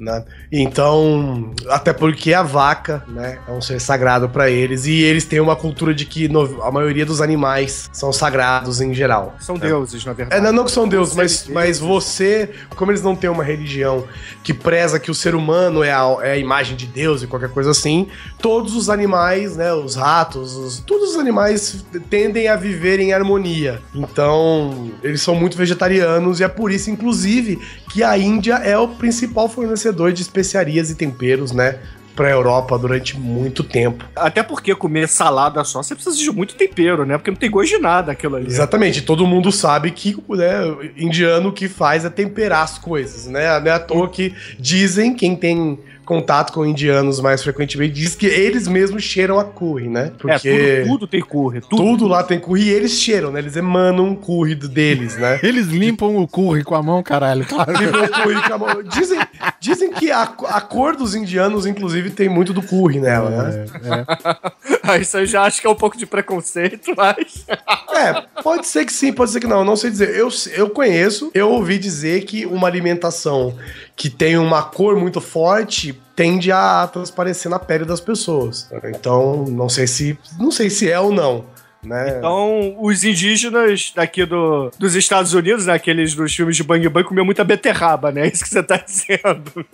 né? Então, até porque a vaca, né, é um ser sagrado pra eles e eles têm uma cultura de que no- a maioria dos animais são sagrados em geral. São deuses, na É, verdade. não, não que são deuses, mas, mas você, como eles não têm uma religião que preza que o ser humano é a, é a imagem de Deus e qualquer coisa assim, todos os animais, né, os ratos, os- todos os animais tendem a viver em harmonia. Então, eles são muito vegetarianos e é por isso, inclusive, que a Índia é o principal fornecedor de especiarias e temperos, né, pra Europa durante muito tempo. Até porque comer salada só, você precisa de muito tempero, né? Porque não tem gosto de nada aquilo ali. Exatamente, todo mundo sabe que né, indiano que faz é temperar as coisas, né? Não é à toa que dizem, quem tem contato com indianos mais frequentemente, diz que eles mesmos cheiram a curry, né? Porque É, tudo, tudo tem curry. Tudo. tudo lá tem curry e eles cheiram, né? Eles emanam o curry do- deles, né? *laughs* Eles limpam o curry com a mão, caralho. Claro. *laughs* Limpam o curry com a mão. Dizem, dizem que a, a cor dos indianos, inclusive, tem muito do curry nela, né? É, *laughs* Isso eu já acho que é um pouco de preconceito, mas. É, pode ser que sim, pode ser que não. Eu não sei dizer. Eu, eu conheço, eu ouvi dizer que uma alimentação que tem uma cor muito forte tende a transparecer na pele das pessoas. Então, não sei se. Não sei se é ou não. Né? Então, os indígenas daqui do, dos Estados Unidos, né, aqueles dos filmes de Bang Bang, comiam muita beterraba, né? *laughs* Isso que você tá dizendo.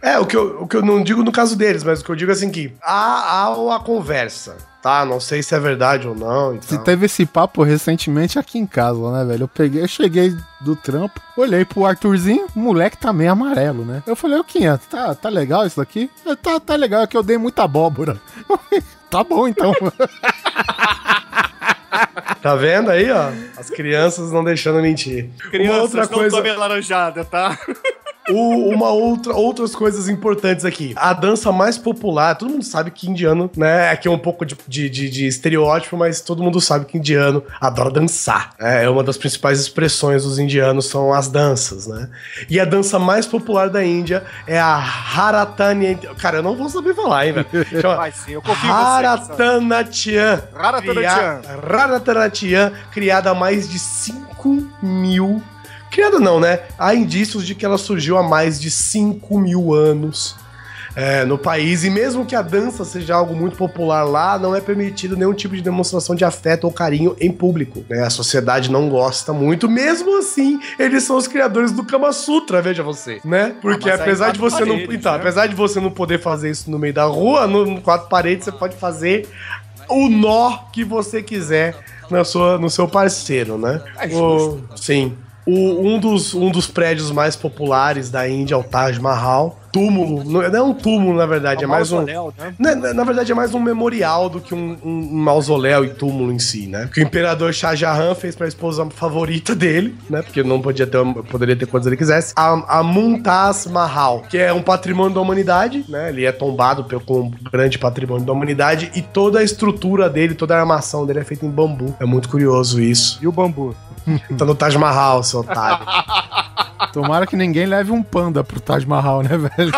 É, o que, eu, o que eu não digo no caso deles, mas o que eu digo é assim que há, há uma conversa, tá? Não sei se é verdade ou não. e Se tal. teve esse papo recentemente aqui em casa, né, velho? Eu peguei, eu cheguei do trampo, olhei pro Arthurzinho, o moleque tá meio amarelo, né? Eu falei, ô Quinha, tá, tá legal isso daqui? Tá, tá legal, é que eu dei muita abóbora. *laughs* tá bom, então. *laughs* *laughs* Tá vendo aí, ó? As crianças não deixando mentir. Crianças, uma outra não coisa. tomem laranjada, tá? *laughs* O- uma outra, outras coisas importantes aqui. A dança mais popular, todo mundo sabe que indiano, né? Aqui é um pouco de, de, de- de estereótipo, mas todo mundo sabe que indiano adora dançar. né? É uma das principais expressões dos indianos são as danças, né? E a dança mais popular da Índia é a Haratanya. Cara, eu não vou saber falar, hein, velho? *laughs* Chama Vai sim, eu confio em você. Sam. Haratanatian. Haratanatian. Haratanatian, criada há mais de 5 mil. Criada não, né? Há indícios de que ela surgiu há mais de 5 mil anos. é, no país, e mesmo que a dança seja algo muito popular lá, não é permitido nenhum tipo de demonstração de afeto ou carinho em público. né? A sociedade não gosta muito, mesmo assim, eles são os criadores do Kama Sutra, veja você, né? Porque Ah, apesar de você não. paredes, Então, né? apesar de você não poder fazer isso no meio da rua, no, no quatro paredes, você pode fazer o nó que você quiser na sua, no seu parceiro, né? É O- sim. O- um, dos, um dos prédios mais populares da Índia é o Taj Mahal. Túmulo, não é não é um túmulo, na verdade, é mais um. né? Na, na- na verdade, é mais um memorial do que um, um- um mausoléu e túmulo em si, né? Que o imperador Shah Jahan fez pra esposa favorita dele, né? Porque não podia ter, poderia ter quantos ele quisesse. A, a Mumtaz Mahal, que é um patrimônio da humanidade, né? Ele é tombado pelo, como um grande patrimônio da humanidade e toda a estrutura dele, toda a armação dele é feita em bambu. É muito curioso isso. E o bambu? *laughs* Tá no Taj Mahal, seu otário. *laughs* Tomara que ninguém leve um panda pro Taj Mahal, né, velho?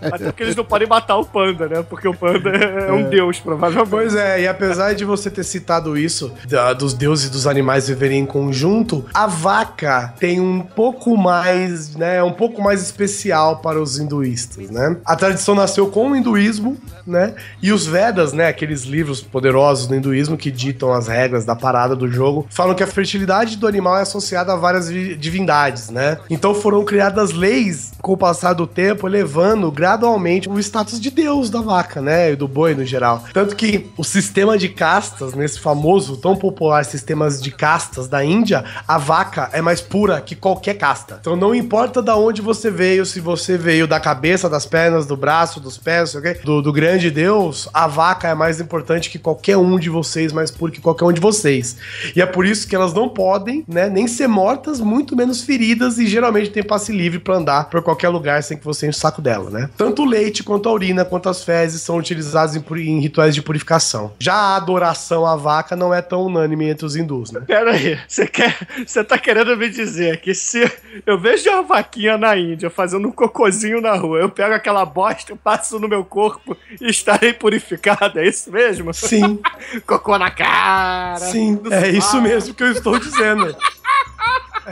Até porque eles não podem matar o panda, né? Porque o panda é um deus, provavelmente. Pois é, e apesar de você ter citado isso, da- dos deuses e dos animais viverem em conjunto, a vaca tem um pouco mais, né, um pouco mais especial para os hinduístas, né? A tradição nasceu com o hinduísmo, né? E os Vedas, né, aqueles livros poderosos do hinduísmo que ditam as regras da parada do jogo, falam que a fertilidade do animal é associada a várias vi- divindades, né? Então foram criadas leis com o passar do tempo, elevando gradualmente o status de Deus da vaca, né? E do boi no geral. Tanto que o sistema de castas, nesse famoso, tão popular sistemas de castas da Índia, a vaca é mais pura que qualquer casta. Então não importa da onde você veio, se você veio da cabeça, das pernas, do braço, dos pés, sei o do, do grande Deus, a vaca é mais importante que qualquer um de vocês, mais puro que qualquer um de vocês. E é por isso que elas não podem, né, nem ser mortas, muito menos feridas e geralmente tem passe livre pra andar por qualquer lugar sem que você enche o saco dela, né? Tanto o leite quanto a urina quanto as fezes são utilizados em, em rituais de purificação. Já a adoração à vaca não é tão unânime entre os hindus, né? Pera aí, você quer. Você tá querendo me dizer que se eu vejo uma vaquinha na Índia fazendo um cocôzinho na rua, eu pego aquela bosta, eu passo no meu corpo e estarei purificado, é isso mesmo? Sim, *laughs* Cocô na cara. sim, é isso mesmo que eu estou dizendo.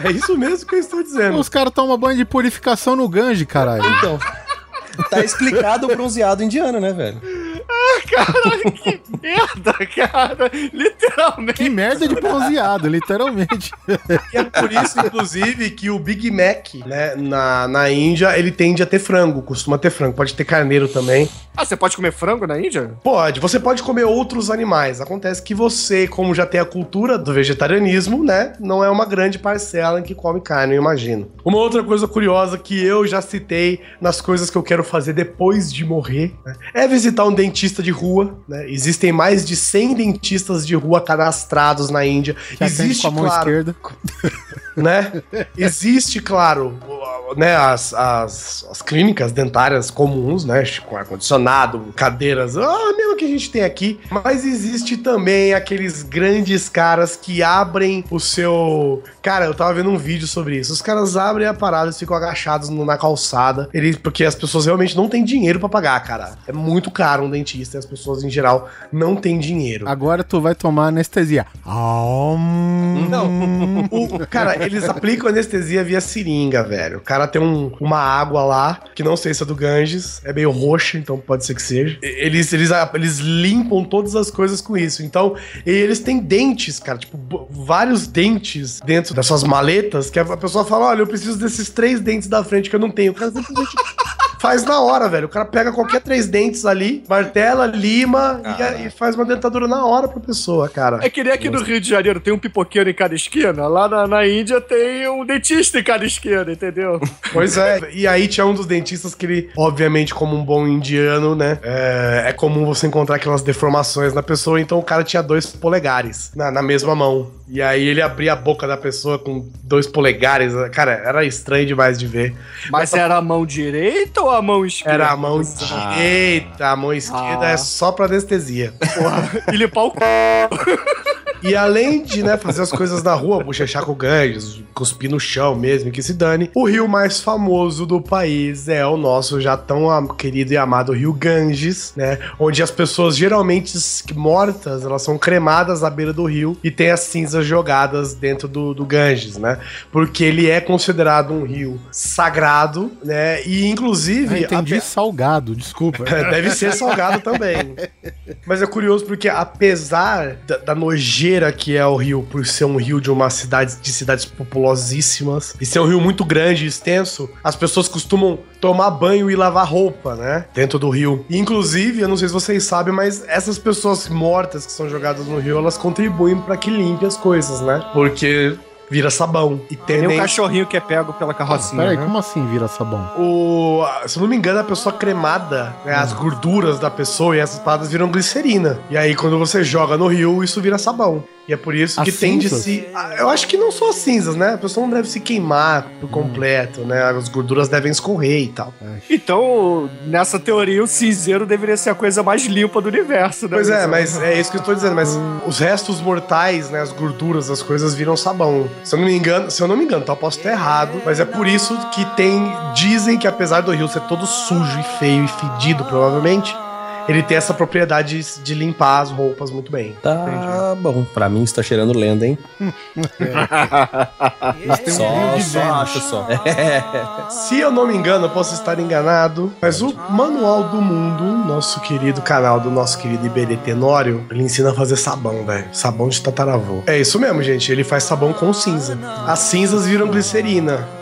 É isso mesmo que eu estou dizendo. Os caras tomam banho de purificação no Gange, caralho. Então. Tá explicado o bronzeado indiano, né, velho? *laughs* Caralho, que merda, cara. Literalmente. Que merda de bronzeado, literalmente. E é por isso, inclusive, que o Big Mac, né, na, na Índia, ele tende a ter frango, costuma ter frango. Pode ter carneiro também. Ah, você pode comer frango na Índia? Pode, você pode comer outros animais. Acontece que você, como já tem a cultura do vegetarianismo, né, não é uma grande parcela em que come carne, eu imagino. Uma outra coisa curiosa que eu já citei nas coisas que eu quero fazer depois de morrer, né, é visitar um dentista de rua, né? Existem mais de 100 dentistas de rua cadastrados na Índia. Existe, com a mão claro, esquerda. *laughs* né? Existe, claro, né, as, as, as clínicas dentárias comuns, né? Com ar-condicionado, cadeiras, ah, mesmo que a gente tem aqui. Mas existe também aqueles grandes caras que abrem o seu. Cara, eu tava vendo um vídeo sobre isso. Os caras abrem a parada e ficam agachados na calçada. Eles, porque as pessoas realmente não têm dinheiro pra pagar, cara. É muito caro um dentista as pessoas, em geral, não têm dinheiro. Agora tu vai tomar anestesia. Não, o, cara, eles aplicam anestesia via seringa, velho. O cara tem um- uma água lá, que não sei se é do Ganges, é meio roxa, então pode ser que seja. Eles, eles, eles limpam todas as coisas com isso. Então, eles têm dentes, cara, tipo, vários dentes dentro das suas maletas, que a pessoa fala: olha, eu preciso desses três dentes da frente que eu não tenho. O cara simplesmente faz na hora, velho. O cara pega qualquer três dentes ali, martela, lima e e, faz uma dentadura na hora pra pessoa, cara. É que nem aqui no Rio de Janeiro tem um pipoqueiro em cada esquina, lá na, na Índia tem um dentista em cada esquina, entendeu? *laughs* Pois é. E aí tinha um dos dentistas que ele, obviamente, como um bom indiano, né? É, é comum você encontrar aquelas deformações na pessoa, então o cara tinha dois polegares na, na mesma mão. E aí ele abria a boca da pessoa com dois polegares. Cara, era estranho demais de ver. Mas era a mão direita ou a mão esquerda? Era a mão direita, a mão esquerda Ah. é só pra anestesia. Porra, *laughs* e limpar o c... E além de, né, fazer as coisas na rua, bochechar com o Ganges, cuspir no chão mesmo, que se dane, o rio mais famoso do país é o nosso já tão querido e amado rio Ganges, né? Onde as pessoas geralmente mortas, elas são cremadas à beira do rio e tem as cinzas jogadas dentro do, do Ganges, né? Porque ele é considerado um rio sagrado, né? E inclusive. Ah, entendi ape- salgado, desculpa. *laughs* Deve ser salgado também. *laughs* Mas é curioso porque, apesar da, da nojeira que é o rio, por ser um rio de uma cidade de cidades populosíssimas e ser um rio muito grande e extenso, as pessoas costumam tomar banho e lavar roupa, né? Dentro do rio. E, inclusive, eu não sei se vocês sabem, mas essas pessoas mortas que são jogadas no rio, elas contribuem para que limpe as coisas, né? Porque vira sabão. E Tem um tendem... cachorrinho que é pego pela carrocinha, Peraí, né? como assim vira sabão? O, se eu não me engano, a pessoa cremada, né, as gorduras da pessoa e essas paradas viram glicerina. E aí, quando você joga no rio, isso vira sabão. E é por isso que tem de cinzas? se. Ah, Eu acho que não só as cinzas, né? A pessoa não deve se queimar por completo, né? As gorduras devem escorrer e tal. Então, nessa teoria, o cinzeiro deveria ser a coisa mais limpa do universo, né? Pois é, mas é isso que eu tô dizendo. Mas os restos mortais, né? As gorduras, as coisas viram sabão. Se eu não me engano, se eu não me engano, então eu posso estar errado. Mas é por isso que tem. Dizem que apesar do rio ser todo sujo e feio e fedido, provavelmente, ele tem essa propriedade de limpar as roupas muito bem. Tá bom. Pra mim está cheirando lenda, hein? *laughs* Eles têm um Só, só acho só. É. *laughs* Se eu não me engano, eu posso estar enganado, mas o Manual do Mundo, nosso querido canal do nosso querido Iberê Tenório, ele ensina a fazer sabão, velho. Sabão de tataravô. É isso mesmo, gente. Ele faz sabão com cinza. As cinzas viram glicerina.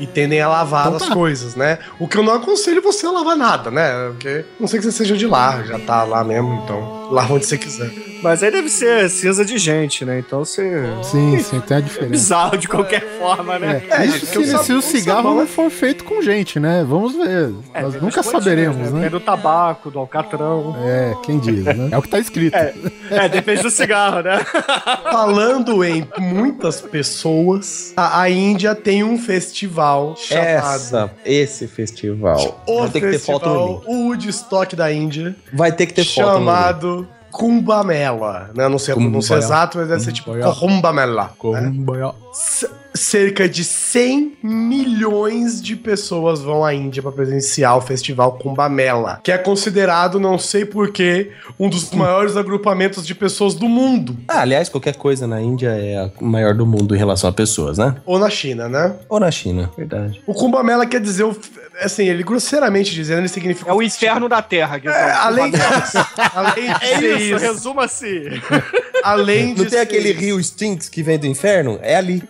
E tendem a lavar Então as tá. coisas, né? O que eu não aconselho você a lavar nada, né? Porque não sei que você seja de lá, já tá lá mesmo, então lava onde você quiser. Mas aí deve ser cinza de gente, né? Então você. Sim, sim, tem a É diferença. bizarro de qualquer forma, né? É, se, porque o se sabão- o cigarro sabão não é- for feito com gente, né? Vamos ver. É, Nós nunca as saberemos, coisas, né? Tem do tabaco, do alcatrão. É, quem diz, né? É o que tá escrito. É, depende do cigarro, né? Falando em muitas pessoas, a, a Índia tem um festival chamado Essa, esse festival. O Vai ter que ter foto no festival link. Woodstock da Índia, Vai ter que ter foto chamado Kumbamela, né? Não sei pronúncia Kumbaya. exata, mas deve ser tipo Kumbaya. Kumbamela. né? Cerca de 100 milhões de pessoas vão à Índia para presenciar o festival Kumbamela, que é considerado, não sei porquê, um dos maiores agrupamentos de pessoas do mundo. Ah, aliás, qualquer coisa na Índia é a maior do mundo em relação a pessoas, né? Ou na China, né? Ou na China, verdade. O Kumbamela quer dizer, o- assim, ele grosseiramente dizendo, ele significa É o inferno da terra, Guizão. É, além disso, *laughs* além de É isso, isso, resuma assim. *laughs* além de Não tem ser aquele isso. rio Stinks que vem do inferno? É ali.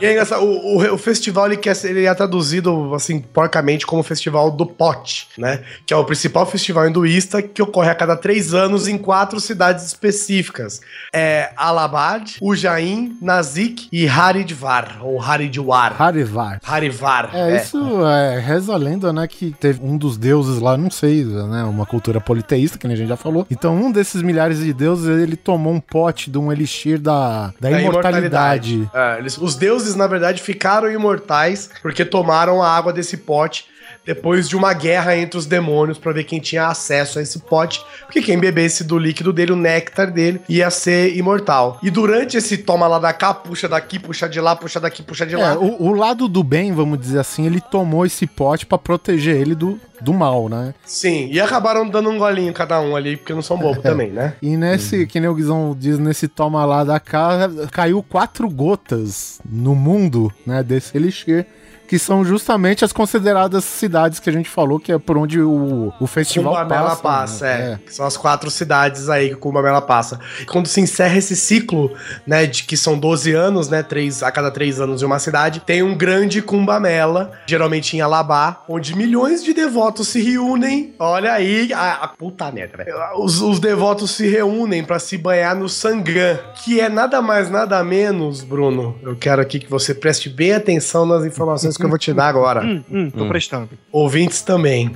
E é engraçado, o, o, o festival ele, quer ser, ele é traduzido assim porcamente como Festival do Pote, né? Que é o principal festival hinduísta que ocorre a cada três anos em quatro cidades específicas: é Allahabad, Ujjain, Nasik e Haridwar ou Haridwar. Harivar. Harivar. É, isso é, reza a lenda, né, que teve um dos deuses lá, não sei, né, uma cultura politeísta, que nem a gente já falou. Então, um desses milhares de deuses, ele tomou um pote de um elixir da, da, Da imortalidade. É, eles- os deuses, na verdade, ficaram imortais porque tomaram a água desse pote depois de uma guerra entre os demônios pra ver quem tinha acesso a esse pote, porque quem bebesse do líquido dele, o néctar dele, ia ser imortal. E durante esse toma lá da cá, puxa daqui, puxa de lá, puxa daqui, puxa de É, lá. o, o lado do bem, vamos dizer assim, ele tomou esse pote pra proteger ele do, do mal, né? Sim, e acabaram dando um golinho cada um ali, porque não são bobos *laughs* também, né? E nesse, que nem o Guizão diz, nesse toma lá da cá, caiu quatro gotas no mundo, né, desse elixir. Que são justamente as consideradas cidades que a gente falou, que é por onde o, o festival Cumbamela passa. passa, né? é. Que são as quatro cidades aí que o Cumbamela passa. E quando se encerra esse ciclo, né, de que são 12 anos, né, três, a cada três anos de uma cidade, tem um grande Cumbamela, geralmente em Alabá, onde milhões de devotos se reúnem. Olha aí, a, a puta merda, velho. Os, os devotos se reúnem pra se banhar no Sangam, que é nada mais, nada menos, Bruno. Eu quero aqui que você preste bem atenção nas informações que eu vou te dar agora. Hum, hum, tô Hum. prestando. Ouvintes também.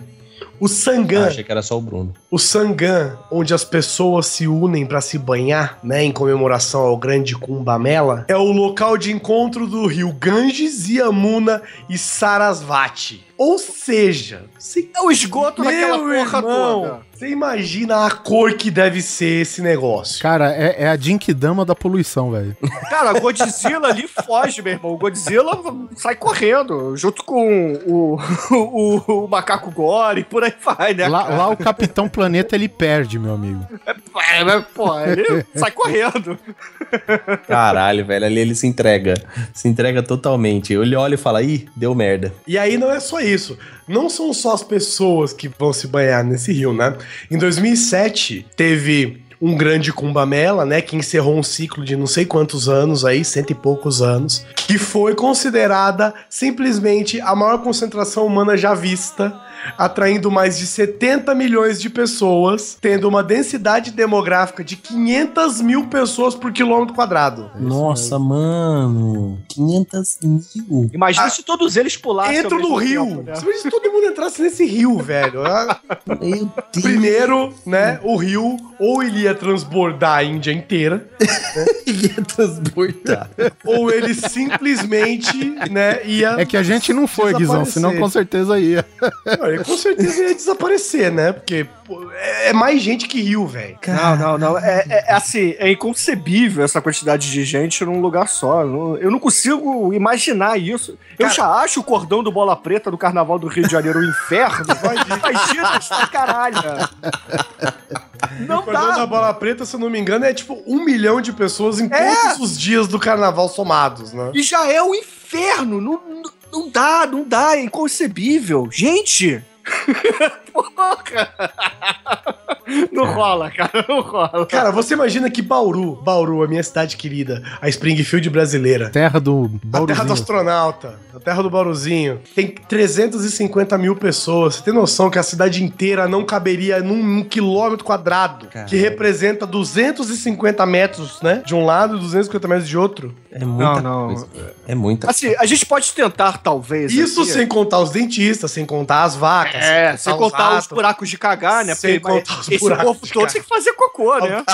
O Sangam Ah, achei que era só o Bruno. o Sangam, onde as pessoas se unem pra se banhar, né, em comemoração ao grande Kumbamela, é o local de encontro do rio Ganges, Yamuna e Sarasvati. Ou seja, É o esgoto daquela meu porra irmão, toda. você imagina a cor que deve ser esse negócio. Cara, é, é a Jinkidama da poluição, velho. Cara, Godzilla ali foge, meu irmão. O Godzilla sai correndo, junto com o, o, o macaco gore e por aí vai, né? Lá, lá o Capitão Planeta ele perde, meu amigo. É, mas, pô, ele sai correndo. Caralho, velho, ali ele se entrega. Se entrega totalmente. Ele olha e fala, ih, deu merda. E aí não é só isso. Não são só as pessoas que vão se banhar nesse rio, né? Em 2007, teve um grande Kumbamela, né? Que encerrou um ciclo de não sei quantos anos aí, cento e poucos anos, que foi considerada simplesmente a maior concentração humana já vista. Atraindo mais de 70 milhões de pessoas, tendo uma densidade demográfica de 500 mil pessoas por quilômetro quadrado. Nossa, mano. 500 mil. Imagina se todos eles pulassem. Entro no rio. tempo, né? Se imagina se todo mundo entrasse nesse rio, velho. Ah, Meu Deus. Primeiro, né, o rio ou ele ia transbordar a Índia inteira, *laughs* Ia transbordar. ou ele simplesmente, né, ia. É que a gente não foi, Guizão, senão com certeza ia. Não, ele com certeza ia desaparecer, né? Porque pô, é é mais gente que riu, velho. Não, não, não. É, é- é assim, é inconcebível essa quantidade de gente num lugar só. Eu não consigo imaginar isso. Eu já acho o cordão do Bola Preta do Carnaval do Rio de Janeiro um inferno. *laughs* Imagina essa caralho. Não O cordão da dá. bola preta, se eu não me engano, é tipo um milhão de pessoas em É. todos os dias do carnaval somados, né? E já é um inferno. Não, não, não dá, não dá. É inconcebível. Gente! Porra! Não rola, cara. Não rola. Cara, você imagina que Bauru, Bauru, a minha cidade querida, a Springfield brasileira, Terra do a terra do Bauruzinho. astronauta, a terra do Bauruzinho, tem 350 mil pessoas. Você tem noção que a cidade inteira não caberia num, num quilômetro quadrado, Caramba. que representa 250 metros, né? De um lado e 250 metros de outro. É muita Não, não. coisa. É muita Assim, a gente pode tentar, talvez. Isso aqui, sem contar os dentistas, sem contar as vacas. É, sem contar os ratos. buracos de cagar, né? Sem Porque contar os esse buracos corpo de todo cagar. tem que fazer cocô, né?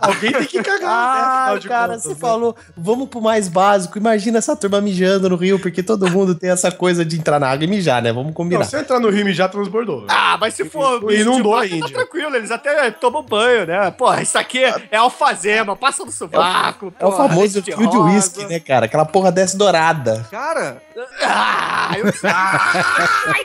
Alguém tem que cagar, né? Ah, de cara, contas, você né? falou, vamos pro mais básico. Imagina essa turma mijando no rio, porque todo mundo tem essa coisa de entrar na água e mijar, né? Vamos Não, combinar. se eu entrar no rio e já transbordou. Ah, mas se for E inundou vaca, a Índia. Tá tranquilo, eles até tomam banho, né? Porra, isso aqui é alfazema, passa no sovaco. É o porra, famoso leite de fio de uísque, né, cara? Aquela porra desce dourada. Cara, *laughs* ah, eu... *laughs* Ai,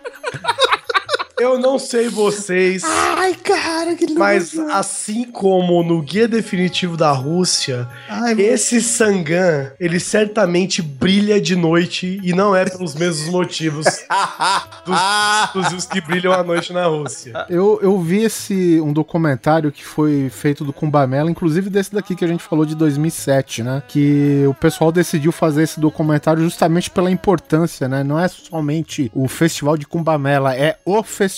Eu não sei vocês, Ai, cara, que mas assim como no guia definitivo da Rússia, Ai, esse Sangan, ele certamente brilha de noite e não é pelos mesmos motivos *laughs* dos, dos que brilham à noite na Rússia. Eu, eu vi esse um documentário que foi feito do Cumbamela, inclusive desse daqui que a gente falou de 2007, né? Que o pessoal decidiu fazer esse documentário justamente pela importância, né? Não é somente o festival de Cumbamela, é o festival,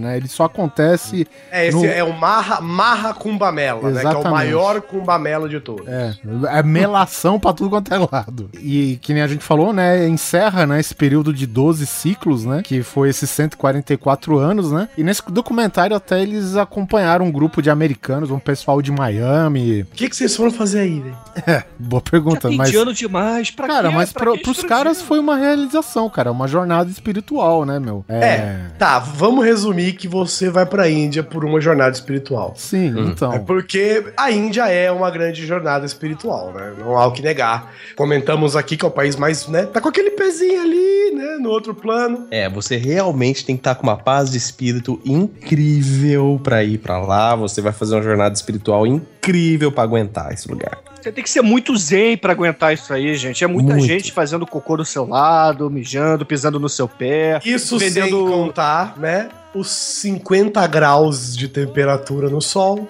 né? Ele só acontece É, esse No- é o Marra, Marra Cumbamela, né? Que é o maior Cumbamela de todos. É, é melação pra tudo quanto é lado. E que nem a gente falou, né, encerra, né, esse período de 12 ciclos, né, que foi esses 144 anos, né? E nesse documentário até eles acompanharam um grupo de americanos, um pessoal de Miami. O que, que vocês foram fazer aí, velho? Boa pergunta, mas indiano demais. Pra Cara, quê? mas Pra pro, que pros caras foi uma realização, cara, uma jornada espiritual, né, meu? É. Tá, vamos resumir que você vai pra Índia por uma jornada espiritual. Sim, É então. porque a Índia é uma grande jornada espiritual, né? Não há o que negar. Comentamos aqui que é o país mais, né? Tá com aquele pezinho ali, né? No outro plano. É, você realmente tem que estar com uma paz de espírito incrível pra ir pra lá. Você vai fazer uma jornada espiritual incrível pra aguentar esse lugar. Você tem que ser muito zen pra aguentar isso aí, gente. É muita Muito. gente fazendo cocô do seu lado, mijando, pisando no seu pé. Isso sem Vendendo- contar, né? Os 50 graus de temperatura no sol.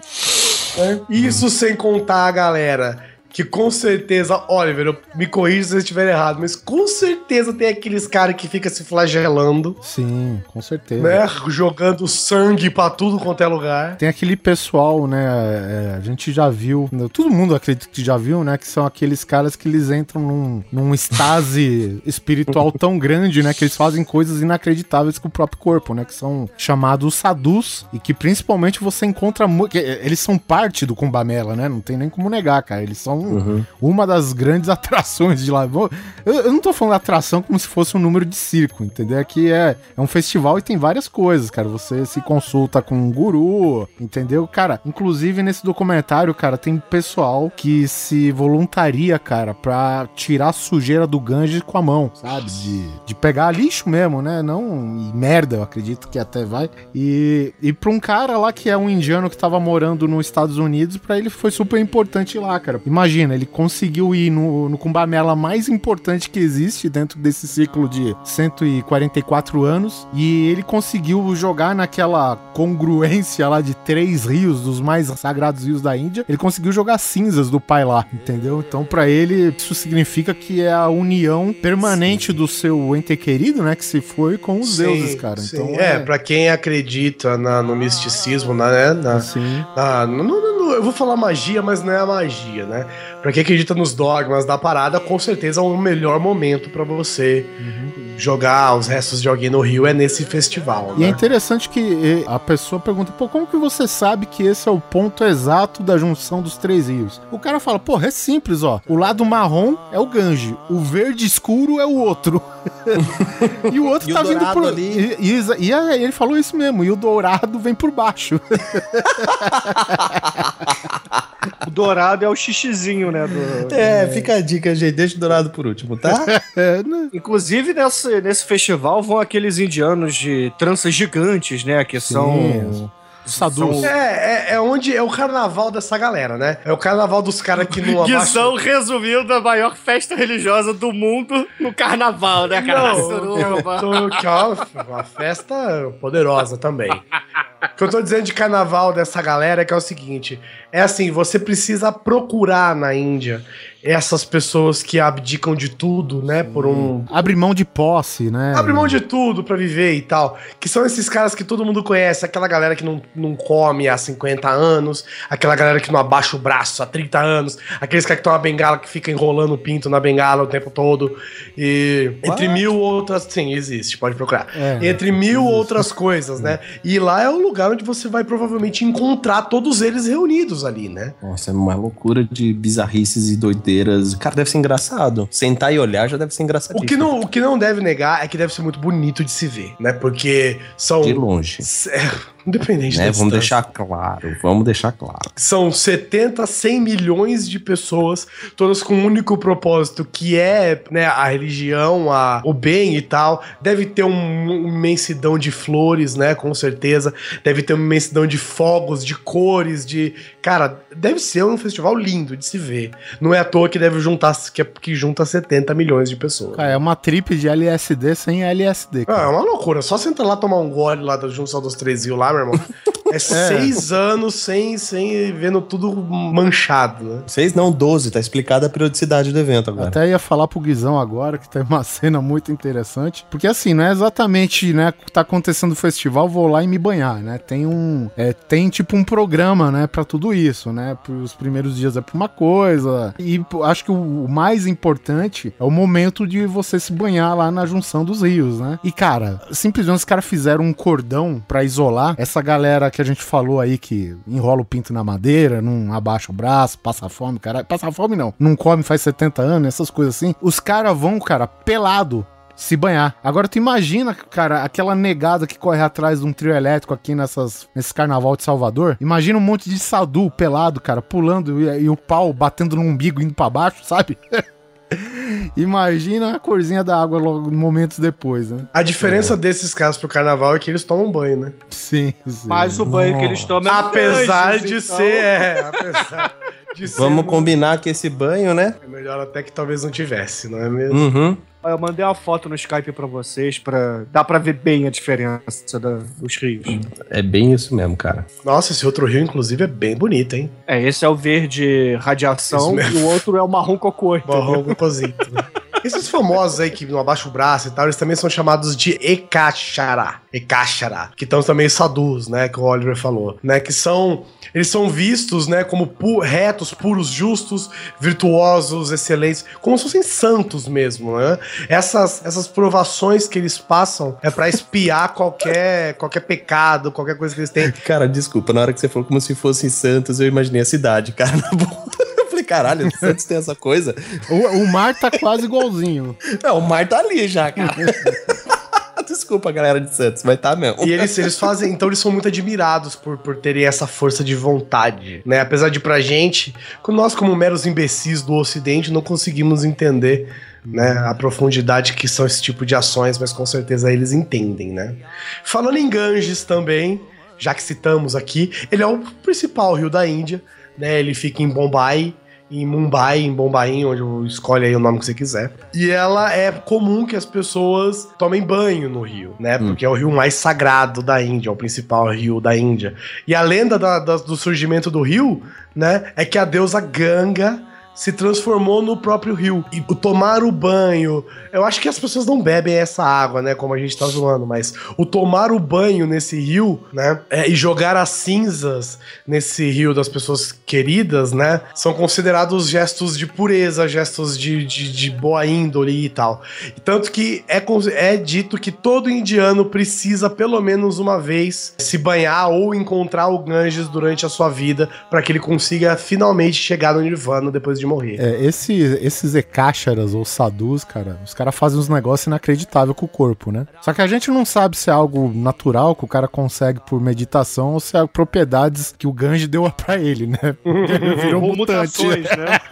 né? Isso sem contar a galera. Que com certeza, Oliver, eu- me corrija se eu estiver errado, mas com certeza tem aqueles caras que ficam se flagelando, Sim, com certeza. né? Jogando sangue pra tudo quanto é lugar. Tem aquele pessoal, né? é, a gente já viu, todo mundo acredita que já viu, né? Que são aqueles caras que eles entram num, num estase *laughs* espiritual tão grande, né? Que eles fazem coisas inacreditáveis com o próprio corpo, né? Que são chamados sadus e que principalmente você encontra. é, Eles são parte do Kumbamela, né? Não tem nem como negar, cara. Eles são uma das grandes *laughs* atrações de lá. Eu, eu não tô falando atração como se fosse um número de circo, entendeu? Aqui é, é um festival e tem várias coisas, cara. Você se consulta com um guru, entendeu? Cara, inclusive nesse documentário, cara, tem pessoal que se voluntaria, cara, pra tirar a sujeira do Ganges com a mão, sabe? De, de pegar lixo mesmo, né? Não merda, eu acredito que até vai. E, e pra um cara lá que é um indiano que tava morando nos Estados Unidos, pra ele foi super importante lá, cara. Imagina, ele conseguiu ir no, no Kumbamela mais importante que existe dentro desse ciclo de 144 anos e ele conseguiu jogar naquela congruência lá de três rios, dos mais sagrados rios da Índia, ele conseguiu jogar cinzas do pai lá, entendeu? Então pra ele isso significa que é a união permanente do seu ente querido, né, que se foi com os Sim, deuses, cara. sim. Então é, pra quem acredita na- no misticismo, na, né, na, assim, na- no- no- no- eu vou falar magia, mas não é a magia, né? Pra quem acredita nos dogmas da parada, com certeza é o melhor momento pra você jogar os restos de alguém no rio é nesse festival, E é né? interessante que a pessoa pergunta, pô, como que você sabe que esse é o ponto exato da junção dos três rios? O cara fala, pô, é simples, ó. O lado marrom é o Gange, o verde escuro é o outro. *laughs* e o outro E o tá vindo dourado por. ali? E, e e ele falou isso mesmo, e o dourado vem por baixo. *laughs* O dourado é o xixizinho, né? Do- É, fica a dica, gente. Deixa o dourado por último, tá? *laughs* é, né? Inclusive, nesse, nesse festival vão aqueles indianos de tranças gigantes, né? Que são. Sim, Sadus. são- É, é, é onde é o carnaval dessa galera, né? É o carnaval dos caras que não *laughs* Que abaixam- são, resumindo, a maior festa religiosa do mundo no carnaval, né, cara? Não, que é uma, uma festa poderosa também. O que eu tô dizendo de carnaval dessa galera é que é o seguinte: é assim, você precisa procurar na Índia essas pessoas que abdicam de tudo, né? Por um. Abre mão de posse, né? Abre mão de tudo pra viver e tal. Que são esses caras que todo mundo conhece, aquela galera que não, não come há 50 anos, aquela galera que não abaixa o braço há 30 anos, aqueles caras que estão uma bengala que fica enrolando o pinto na bengala o tempo todo. E entre mil outras. Sim, existe, pode procurar. É, entre mil outras coisas, né? E lá é o lugar onde você vai provavelmente encontrar todos eles reunidos ali, né? Nossa, é uma loucura de bizarrices e doideiras. Cara, deve ser engraçado. Sentar e olhar já deve ser engraçado. O que, não, o que não deve negar é que deve ser muito bonito de se ver, né? Porque são. De longe. É, independente Né? da Vamos distância. deixar claro, vamos deixar claro. São 70, 100 milhões de pessoas, todas com um único propósito, que é né, a religião, a, o bem e tal. Deve ter um- uma imensidão de flores, né? Com certeza. Deve ter uma imensidão de fogos, de cores, de. Cara, deve ser um festival lindo de se ver. Não é à toa que deve juntar, que, que junta 70 milhões de pessoas. Cara, é uma trip de LSD sem LSD. Ah, cara. é uma loucura. Só você entrar lá tomar um gole lá da junção dos três rios lá, meu *laughs* irmão. É seis anos sem, sem vendo tudo manchado, né? Seis não, 12, tá explicada a periodicidade do evento agora. Até ia falar pro Guizão agora, que tem uma *laughs* cena muito interessante. Porque assim, não é exatamente, né, tá acontecendo o festival, vou lá e me banhar, né? Tem um. é, tem tipo um programa, né, pra tudo isso, né? Os primeiros dias é pra uma coisa. E acho que o, mais importante é o momento de você se banhar lá na junção dos rios, né? E cara, simplesmente os caras fizeram um cordão pra isolar essa galera que a gente falou aí que enrola o pinto na madeira, não abaixa o braço, passa fome, cara. Passa fome não, não come faz 70 anos, essas coisas assim. Os caras vão, cara, pelado se banhar. Agora tu imagina, cara, aquela negada que corre atrás de um trio elétrico aqui nessas, nesse carnaval de Salvador. Imagina um monte de sadu pelado, cara, pulando e, e o pau batendo no umbigo indo pra baixo, sabe? *laughs* Imagina a corzinha da água logo momentos depois, né? A diferença desses caras pro carnaval é que eles tomam banho, né? Sim, sim. Mas o banho que eles tomam é Apesar antes, de então- ser. É, apesar de ser. Vamos combinar que esse banho, né? É melhor até que talvez não tivesse, não é mesmo? Uhum. Eu mandei uma foto no Skype pra vocês, pra... dá pra ver bem a diferença da- dos rios. É bem isso mesmo, cara. Nossa, esse outro rio, inclusive, é bem bonito, hein? É, esse é o verde radiação e o outro é o marrom cocô. Marrom cocôzito. né? *laughs* Esses famosos aí que não abaixam o braço e tal, eles também são chamados de Ekachara. Ekachara. Que estão também sadus, né? Que o Oliver falou. Né? Que são. Eles são vistos, né? Como pu- retos, puros, justos, virtuosos, excelentes. Como se fossem santos mesmo, né? Essas, essas provações que eles passam é pra espiar qualquer, qualquer pecado, qualquer coisa que eles têm. Cara, desculpa, na hora que você falou como se fosse Santos, eu imaginei a cidade, cara, na boa. Caralho, Santos tem essa coisa? O, o mar tá quase igualzinho. *laughs* É, o mar tá ali já, cara. *laughs* Desculpa, galera de Santos, vai tá mesmo. E eles, eles fazem, então eles são muito admirados por, por terem essa força de vontade, né? Apesar de pra gente, nós como meros imbecis do ocidente não conseguimos entender, né, a profundidade que são esse tipo de ações, mas com certeza eles entendem, né? Falando em Ganges também, já que citamos aqui, ele é o principal rio da Índia, né? Ele fica em Bombay, em Mumbai, em Bombaim, onde escolhe aí o nome que você quiser. E ela é comum que as pessoas tomem banho no rio, né? Porque é o rio mais sagrado da Índia, é o principal rio da Índia. E a lenda da- da- do surgimento do rio, né, é que a deusa Ganga se transformou no próprio rio. E o tomar o banho. Eu acho que as pessoas não bebem essa água, né? Como a gente tá zoando, mas o tomar o banho nesse rio, né? é, e jogar as cinzas nesse rio das pessoas queridas, né? São considerados gestos de pureza, gestos de, de, de boa índole e tal. Tanto que é, é dito que todo indiano precisa pelo menos uma vez se banhar ou encontrar o Ganges durante a sua vida para que ele consiga finalmente chegar no Nirvana depois de morrer. É, esse, esses Ekasharas ou Sadhus, cara, os caras fazem uns negócios inacreditáveis com o corpo, né? Só que a gente não sabe se é algo natural que o cara consegue por meditação ou se é propriedades que o Ganji deu *laughs* pra ele, né? Ele virou *laughs* um mutante. mutações, né? *laughs*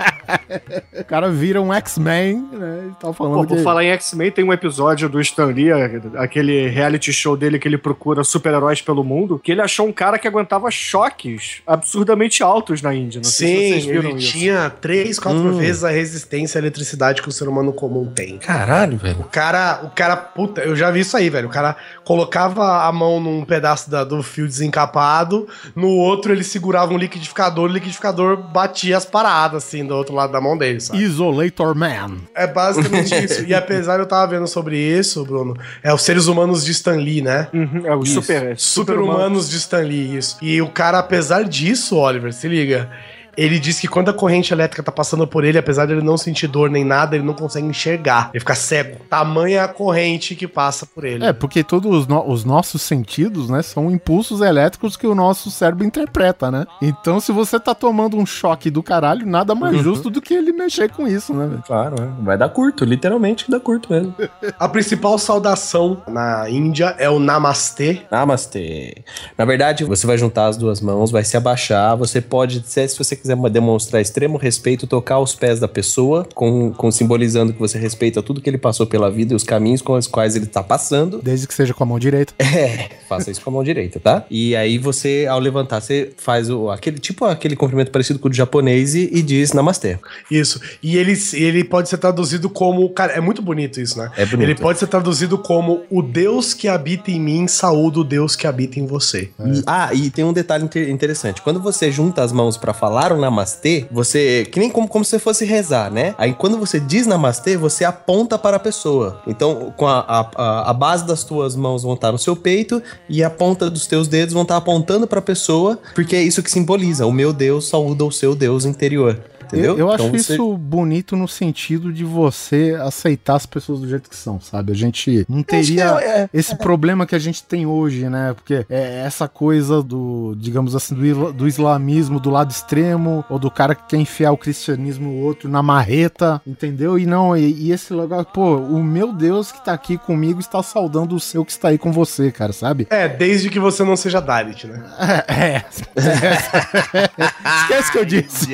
O cara vira um X-Men, né? E tá Pô, falando por que... falar em X-Men, tem um episódio do Stan Lee, aquele reality show dele que ele procura super-heróis pelo mundo, que ele achou um cara que aguentava choques absurdamente altos na Índia. Não sei se Sim, vocês viram ele isso. tinha três, quatro Hum. vezes a resistência à eletricidade que o ser humano comum tem. Caralho, velho. O cara, o cara, puta, eu já vi isso aí, velho. O cara colocava a mão num pedaço da- do fio desencapado, no outro ele segurava um liquidificador, o liquidificador batia as paradas, assim, do outro lado da mão dele, sabe? Isolator Man. É basicamente *laughs* isso. E apesar de eu tava vendo sobre isso, Bruno, é os seres humanos de Stan Lee, né? Uhum, é o Isso. super, Super-humanos de Stan Lee, isso. E o cara, apesar disso, Oliver, se liga. Ele diz que quando a corrente elétrica tá passando por ele, apesar de ele não sentir dor nem nada, ele não consegue enxergar. Ele fica cego. Tamanha a corrente que passa por ele. É, porque todos os, no- os nossos sentidos, né, são impulsos elétricos que o nosso cérebro interpreta, né? Então, se você tá tomando um choque do caralho, nada mais justo do que ele mexer com isso, né, velho? Claro, é. vai dar curto, literalmente dá curto mesmo. *laughs* A principal saudação na Índia é o Namastê. Namastê. Na verdade, você vai juntar as duas mãos, vai se abaixar. Você pode, se você quiser demonstrar extremo respeito, tocar os pés da pessoa, com, com simbolizando que você respeita tudo que ele passou pela vida e os caminhos com os quais ele tá passando. Desde que seja com a mão direita. *laughs* É, faça isso com a mão direita, tá? E aí você, ao levantar, você faz o, aquele tipo aquele cumprimento parecido com o do japonês e, e diz namastê. Isso. E ele, ele pode ser traduzido como. Cara, é muito bonito isso, né? É bonito. Ele pode ser traduzido como o Deus que habita em mim, saúde o Deus que habita em você. E- ah, e tem um detalhe inter- interessante. Quando você junta as mãos pra falar namastê, você. Que nem como, como se fosse rezar, né? Aí quando você diz namastê, você aponta para a pessoa. Então, com a, a, a- a base das tuas mãos vão estar no seu peito e a ponta dos teus dedos vão estar apontando para a pessoa, porque é isso que simboliza. O meu Deus saúda o seu Deus interior. Entendeu? Eu, eu acho Então você- isso bonito no sentido de você aceitar as pessoas do jeito que são, sabe? A gente não teria Eu acho é- é- esse problema que a gente tem hoje, né? Porque é essa coisa do, digamos assim, do, do islamismo do lado extremo, ou do cara que quer enfiar o cristianismo no outro na marreta, entendeu? E não, e, e esse lugar, pô, o meu Deus que tá aqui comigo está saudando o seu que está aí com você, cara, sabe? É, desde que você não seja Dalit, né? *laughs* É. *laughs* Esquece que eu disse.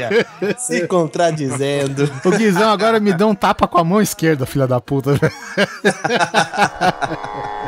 se *laughs* *laughs* contradizendo. O Guizão agora me deu um tapa com a mão esquerda, filha da puta. *laughs*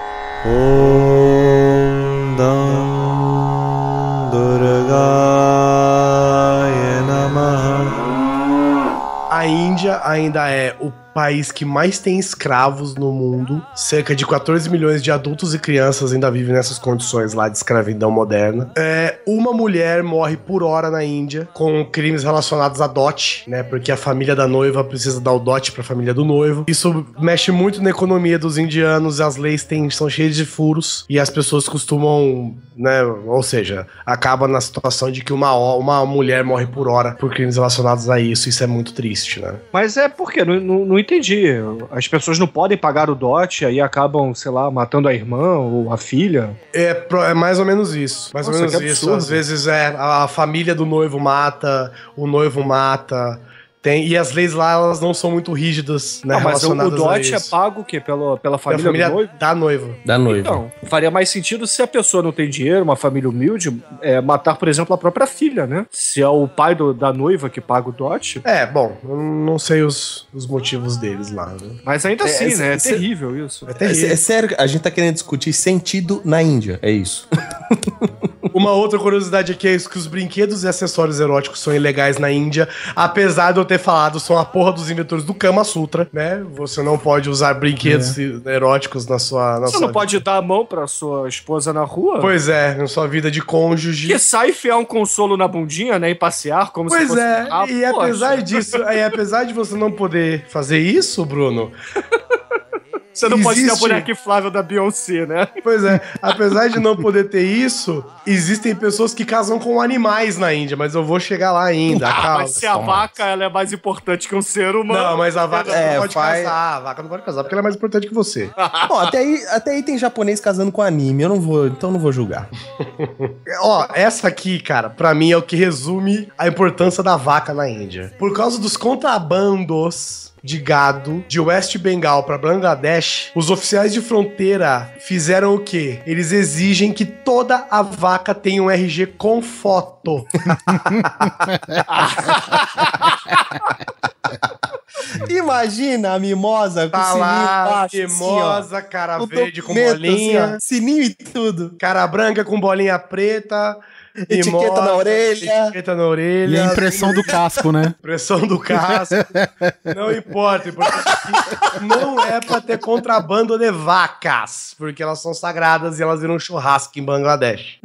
A Índia ainda é o país que mais tem escravos no mundo. Cerca de 14 milhões de adultos e crianças ainda vivem nessas condições lá de escravidão moderna. É, uma mulher morre por hora na Índia com crimes relacionados a dote, né? Porque a família da noiva precisa dar o dote para a família do noivo. Isso mexe muito na economia dos indianos. As leis têm, são cheias de furos e as pessoas costumam, né? Ou seja, acaba na situação de que uma, uma mulher morre por hora por crimes relacionados a isso. Isso é muito triste, né? Mas é porque não, não, não entendi. As pessoas não podem pagar o dote, aí acabam, sei lá, matando a irmã ou a filha. É, é mais ou menos isso. Mais Nossa, ou menos isso. Às vezes é a família do noivo mata, o noivo mata. Tem, e as leis lá, elas não são muito rígidas, né? Ah, mas o, dote é pago o quê? Pela, pela família, família do noivo? da noiva. Da noiva. Então, faria mais sentido se a pessoa não tem dinheiro, uma família humilde, é, matar, por exemplo, a própria filha, né? Se é o pai do- da noiva que paga o dote. É, bom, eu não sei os, os motivos deles lá, né? Mas ainda É, assim, esse- né? É terrível isso. É É, terrível. é sério, a gente tá querendo discutir sentido na Índia. É isso. *laughs* Uma outra curiosidade aqui é isso, que os brinquedos e acessórios eróticos são ilegais na Índia, apesar de eu ter falado, são a porra dos inventores do Kama Sutra, né? Você não pode usar brinquedos eróticos na sua na Você sua não pode dar a mão pra sua esposa na rua? Pois é, na sua vida de cônjuge. Que sai enfiar um consolo na bundinha, né? E passear como se Pois fosse. é, Ah, e poxa. apesar disso, e apesar de você não poder fazer isso, Bruno, *laughs* Você não pode ter a existe- boneca inflável da Beyoncé, né? pois é, apesar de não poder ter isso, existem pessoas que casam com animais na Índia, mas eu vou chegar lá ainda, Ah, mas se a vaca ela é mais importante que um ser humano. Não, mas a vaca É, não pode faz- casar, a vaca não pode casar porque ela é mais importante que você. *laughs* Bom, até aí, até aí tem japonês casando com anime. Eu não vou, então eu não vou julgar. *laughs* Ó, essa aqui, cara, pra mim é o que resume a importância da vaca na Índia. Por causa dos contrabandos de gado de West Bengal pra Bangladesh, os oficiais de fronteira fizeram o quê? Eles exigem que toda a vaca tenha um RG com foto. *laughs* Imagina a mimosa com Tá sininho lá, embaixo, assim, mimosa, cara ó. O verde com documento, bolinha, assim, sininho e tudo. cara branca com bolinha preta, Etiqueta na orelha. etiqueta na E orelha, a impressão do casco, né? *laughs* Pressão do casco. não importa. O importante é que não é pra ter contrabando de vacas. Porque elas são sagradas e elas viram churrasco em Bangladesh.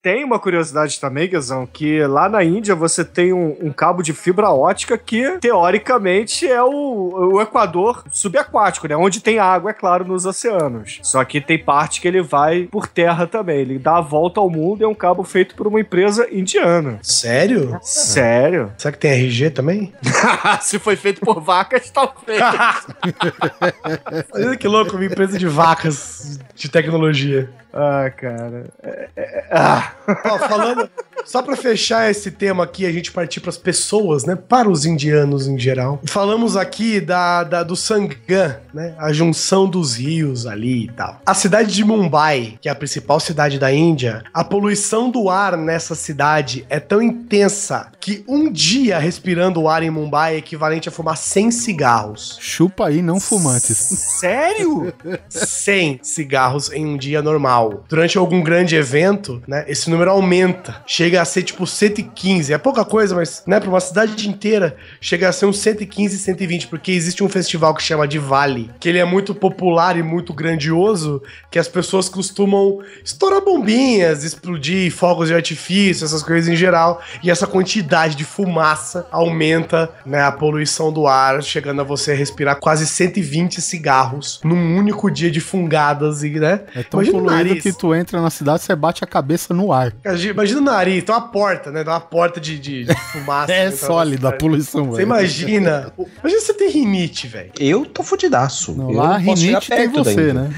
Tem uma curiosidade também, Guizão, que lá na Índia você tem um, um cabo de fibra ótica que, teoricamente, é o, o Equador subaquático, né? Onde tem água, é claro, nos oceanos. Só que tem parte que ele vai por terra também. Ele dá a volta ao mundo e é um cabo feito por uma empresa indiana. Sério? Sério? *laughs* Será que tem RG também? *laughs* Se foi feito por vacas, talvez. *laughs* Olha que louco, uma empresa de vacas de tecnologia. Ah, cara. É- é- ah. Ó, falando, só pra fechar esse tema aqui, a gente partir pras pessoas, né? Para os indianos em geral. Falamos aqui da, da- do Sangam, né? A junção dos rios ali e tal. A cidade de Mumbai, que é a principal cidade da Índia, a poluição do ar nessa cidade é tão intensa que um dia respirando o ar em Mumbai é equivalente a fumar 100 cigarros. Chupa aí, não fumantes. Sério? *laughs* 100 cigarros em um dia normal. Durante algum grande evento, né, esse número aumenta. Chega a ser tipo 115. É pouca coisa, mas, né, pra uma cidade inteira, chega a ser uns 115, 120, porque existe um festival que chama de Vale, que ele é muito popular e muito grandioso, que as pessoas costumam estourar bombinhas, explodir fogos de artifício, essas coisas em geral, e essa quantidade de fumaça aumenta, né, a poluição do ar, chegando a você respirar quase 120 cigarros num único dia de fungadas e, né? É tão Imagina poluído nariz. que tu entra na cidade, você bate a cabeça no ar. Imagina o nariz, tem uma porta, né? Tem uma porta de, de, de fumaça. *laughs* É né, pra sólida a poluição, Você velho. imagina. Imagina você ter rinite, velho. Eu tô fudidaço. Não, lá rinite tem você, né?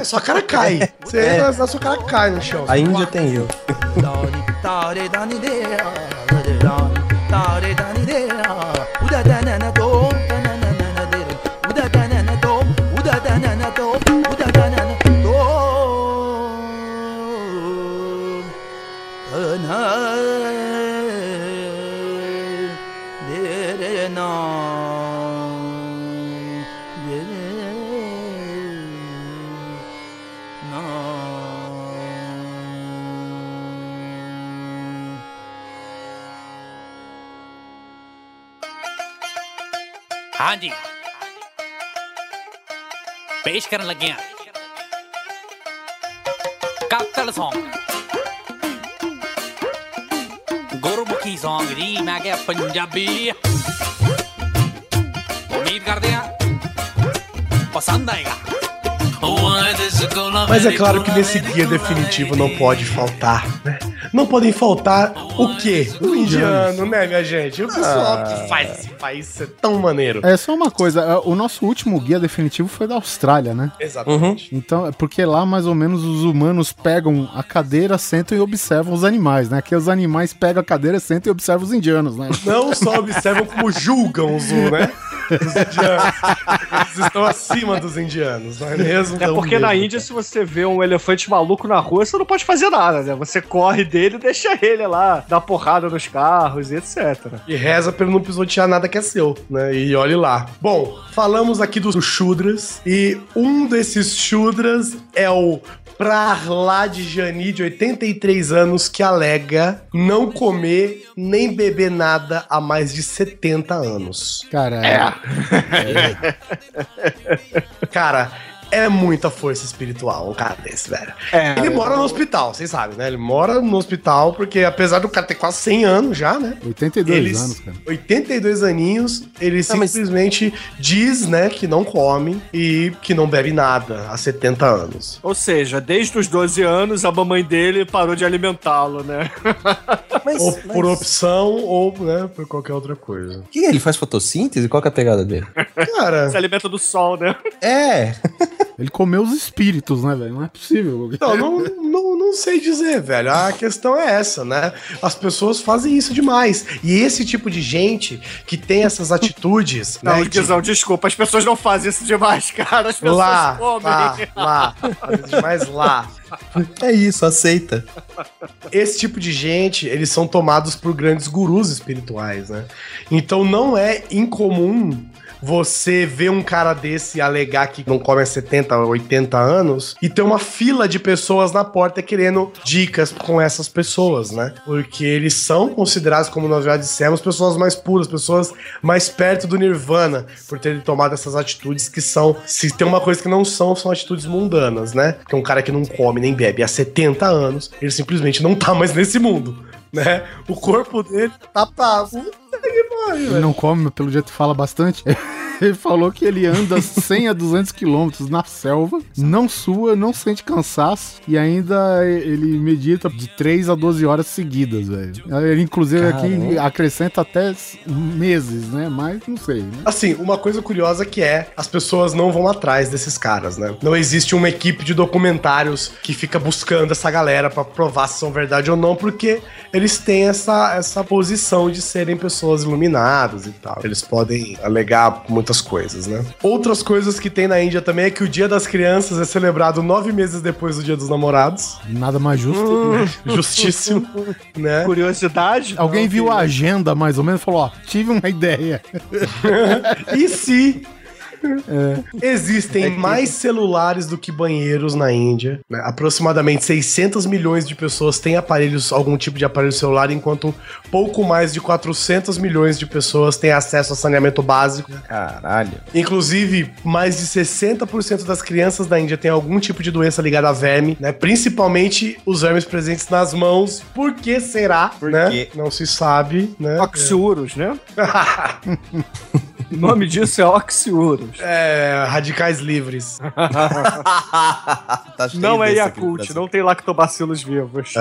A *laughs* sua cara cai. Você entra, a sua cara cai no chão. A Índia tem eu. *laughs* ਹਾਂਜੀ ਪੇਸ਼ ਕਰਨ ਲੱਗੇ ਆ ਕਾਤਲ Song ਗੁਰਮੁਖੀ Song ਜੀ ਮੈਂ ਕਿਹਾ ਪੰਜਾਬੀ ਉਮੀਦ ਕਰਦੇ ਆ ਪਸੰਦ ਆਏਗਾ Mas é claro que nesse guia definitivo não pode faltar, né? Não podem faltar o quê? O indiano, né, minha gente? O pessoal que faz esse país ser tão maneiro. É só uma coisa, é, o nosso último guia definitivo foi da Austrália, né? Exatamente. Então, é porque lá mais ou menos os humanos pegam a cadeira, sentam e observam os animais, né? Aqui os animais pegam a cadeira, sentam e observam os indianos, né? Não só observam como julgam os, né? *laughs* Os indianos. Eles estão acima dos indianos, não é mesmo? É porque na mesmo. Índia, se você vê um elefante maluco na rua, você não pode fazer nada, né? Você corre dele e deixa ele lá, dá porrada nos carros e etc. E reza pra ele não pisotear nada que é seu, né? E olhe lá. Bom, falamos aqui dos Shudras, e um desses Shudras é o pra lá de Jani, de 83 anos, que alega não comer nem beber nada há mais de 70 anos. Cara, Cara, é muita força espiritual um cara desse, velho. É, Ele mora no hospital, vocês sabem, né? Ele mora no hospital porque, apesar do cara ter quase 100 anos já, né? 82 Eles, anos, cara. 82 aninhos, ele mas- simplesmente diz, né, que não come e que não bebe nada há 70 anos. Ou seja, desde os 12 anos, a mamãe dele parou de alimentá-lo, né? *laughs* Mas, Ou mas- por opção, ou, né, por qualquer outra coisa. Que ele faz fotossíntese? Qual que é a pegada dele? *laughs* Cara, Se alimenta do sol, né? É. *laughs* Ele comeu os espíritos, né, velho? Não é possível. Então, não, não, não sei dizer, velho. A questão é essa, né? As pessoas fazem isso demais. E esse tipo de gente que tem essas atitudes, Não, né? de- Guizão, desculpa, as pessoas não fazem isso demais, *laughs* cara. As pessoas lá, comem. lá, lá, fazem demais lá. É isso, aceita. Esse tipo de gente, eles são tomados por grandes gurus espirituais, né? Então não é incomum você ver um cara desse alegar que não come há 70, 80 anos e ter uma fila de pessoas na porta querendo dicas com essas pessoas, né? Porque eles são considerados, como nós já dissemos, pessoas mais puras, pessoas mais perto do nirvana, por terem tomado essas atitudes que são, se tem uma coisa que não são, são atitudes mundanas, né? Porque um cara que não come nem bebe há 70 anos, ele simplesmente não tá mais nesse mundo, né? O corpo dele tá pra... Puta que pariu, não come, pelo jeito fala bastante. *laughs* Ele falou que ele anda 100 a 200 quilômetros na selva, não sua, não sente cansaço e ainda ele medita de 3 a 12 horas seguidas, velho. Ele, inclusive, aqui Caramba. acrescenta até meses, né? Mas não sei, né? Assim, uma coisa curiosa que é, as pessoas não vão atrás desses caras, né? Não existe uma equipe de documentários que fica buscando essa galera pra provar se são verdade ou não, porque eles têm essa, essa posição de serem pessoas iluminadas e tal. Eles podem alegar muitas coisas, né? Outras coisas que tem na Índia também é que o Dia das Crianças é celebrado nove meses depois do Dia dos Namorados. Nada mais justo. *laughs* Justíssimo, né? Curiosidade? Alguém Não, viu a agenda mais ou menos e falou: Ó, tive uma *laughs* ideia. E se existem mais celulares do que banheiros na Índia, né? aproximadamente 600 milhões de pessoas têm aparelhos, algum tipo de aparelho celular, enquanto pouco mais de 400 milhões de pessoas têm acesso a saneamento básico. Caralho. Inclusive, mais de 60% das crianças da Índia têm algum tipo de doença ligada a verme, né? Principalmente os vermes presentes nas mãos. Por que será? Por né? quê? Não se sabe, né? Oxiurus, né? O *laughs* nome disso é Oxiurus. É, radicais livres. *laughs* Tá Não é Yakult, não tem lactobacilos vivos.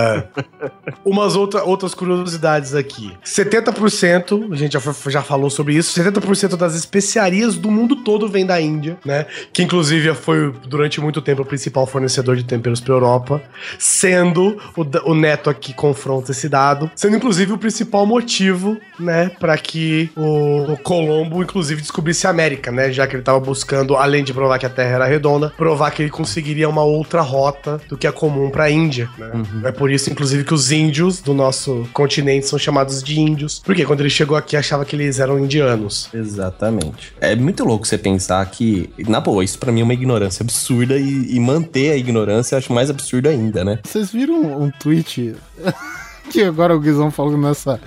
Umas outra, outras curiosidades aqui. 70%, a gente já, foi- já falou sobre isso, 70% das especiarias do mundo todo vem da Índia, né? Que inclusive foi durante muito tempo o principal fornecedor de temperos para Europa, sendo o, o Neto aqui confronta esse dado, sendo inclusive o principal motivo, né, para que o, o Colombo inclusive descobrisse a América, né? Já que ele tava buscando, além de provar que a Terra era redonda, provar que ele conseguiria uma outra rota do que é comum para a Índia, né? É por isso inclusive que os índios do nosso continente são chamados de índios, porque quando ele chegou aqui achava que eles eram indianos. Exatamente. É muito louco você pensar que, na boa, isso pra mim é uma ignorância absurda e, e manter a ignorância eu acho mais absurdo ainda, né? Vocês viram um tweet *laughs* que agora o Guizão falou nessa.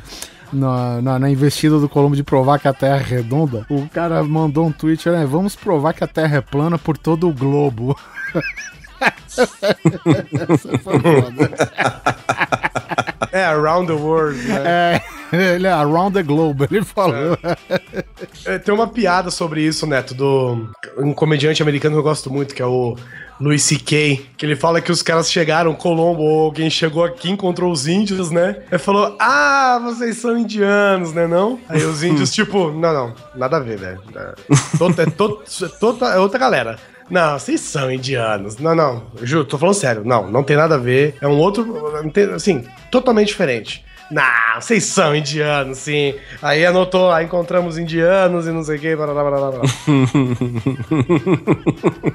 Na, na, na investida do Colombo de provar que a Terra é redonda, o cara mandou um tweet, né? Vamos provar que a Terra é plana por todo o globo. *laughs* Essa foi foda. É, around the world, né? É, ele é around the globe, ele falou. É, Tem uma piada sobre isso, Neto, do um comediante americano que eu gosto muito, que é o Louis C.K., que ele fala que os caras chegaram, Colombo, ou alguém chegou aqui, encontrou os índios, né? Ele falou, ah, vocês são indianos, né não? Aí os índios, *laughs* tipo, não, não, nada a ver, velho. É, to- é, é tota- é outra galera. Não, vocês são indianos. Não, não, juro, tô falando sério. Não, não tem nada a ver. É um outro, assim, totalmente diferente. Não, vocês são indianos, sim. Aí anotou, aí encontramos indianos e não sei o que, blá, blá, blá, blá,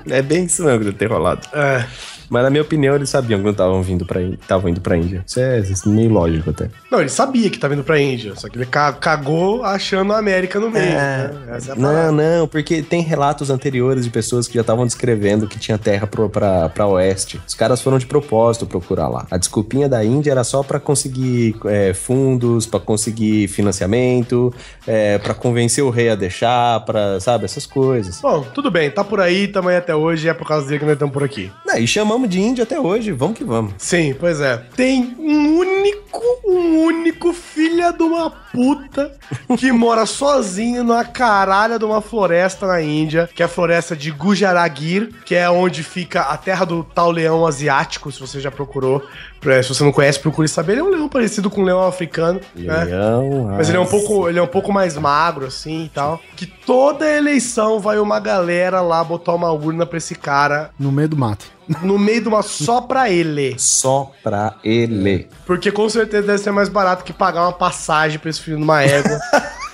*laughs* é bem isso mesmo que ter rolado. É. Mas na minha opinião, eles sabiam que não estavam vindo pra estavam indo pra Índia. Isso é, isso é meio lógico até. Não, ele sabia que tava indo pra Índia, só que ele ca- cagou achando a América no meio. né? É a parada. Não, não, porque tem relatos anteriores de pessoas que já estavam descrevendo que tinha terra pro, pra, pra oeste. Os caras foram de propósito procurar lá. A desculpinha da Índia era só pra conseguir é, fundos, pra conseguir financiamento, é, para convencer o rei a deixar, pra, sabe, essas coisas. Bom, tudo bem, tá por aí, tamo aí até hoje, é por causa dele que nós estamos por aqui. Não, e chamamos de Índia até hoje, vamos que vamos. Sim, pois é. Tem um único, um único filha de uma puta que *laughs* mora sozinho numa caralha de uma floresta na Índia, que é a floresta de Gujaragir, que é onde fica a terra do tal leão asiático, se você já procurou. Pra- Se você não conhece, procure saber. Ele é um leão parecido com um leão africano, né? Leão, Mas ele é um ah, pouco, ele é um pouco mais magro, assim e tal. Que toda eleição vai uma galera lá botar uma urna pra esse cara No meio do mato. no meio de uma só pra ele. Só pra ele. Porque com certeza deve ser mais barato que pagar uma passagem pra esse filho de uma égua *laughs*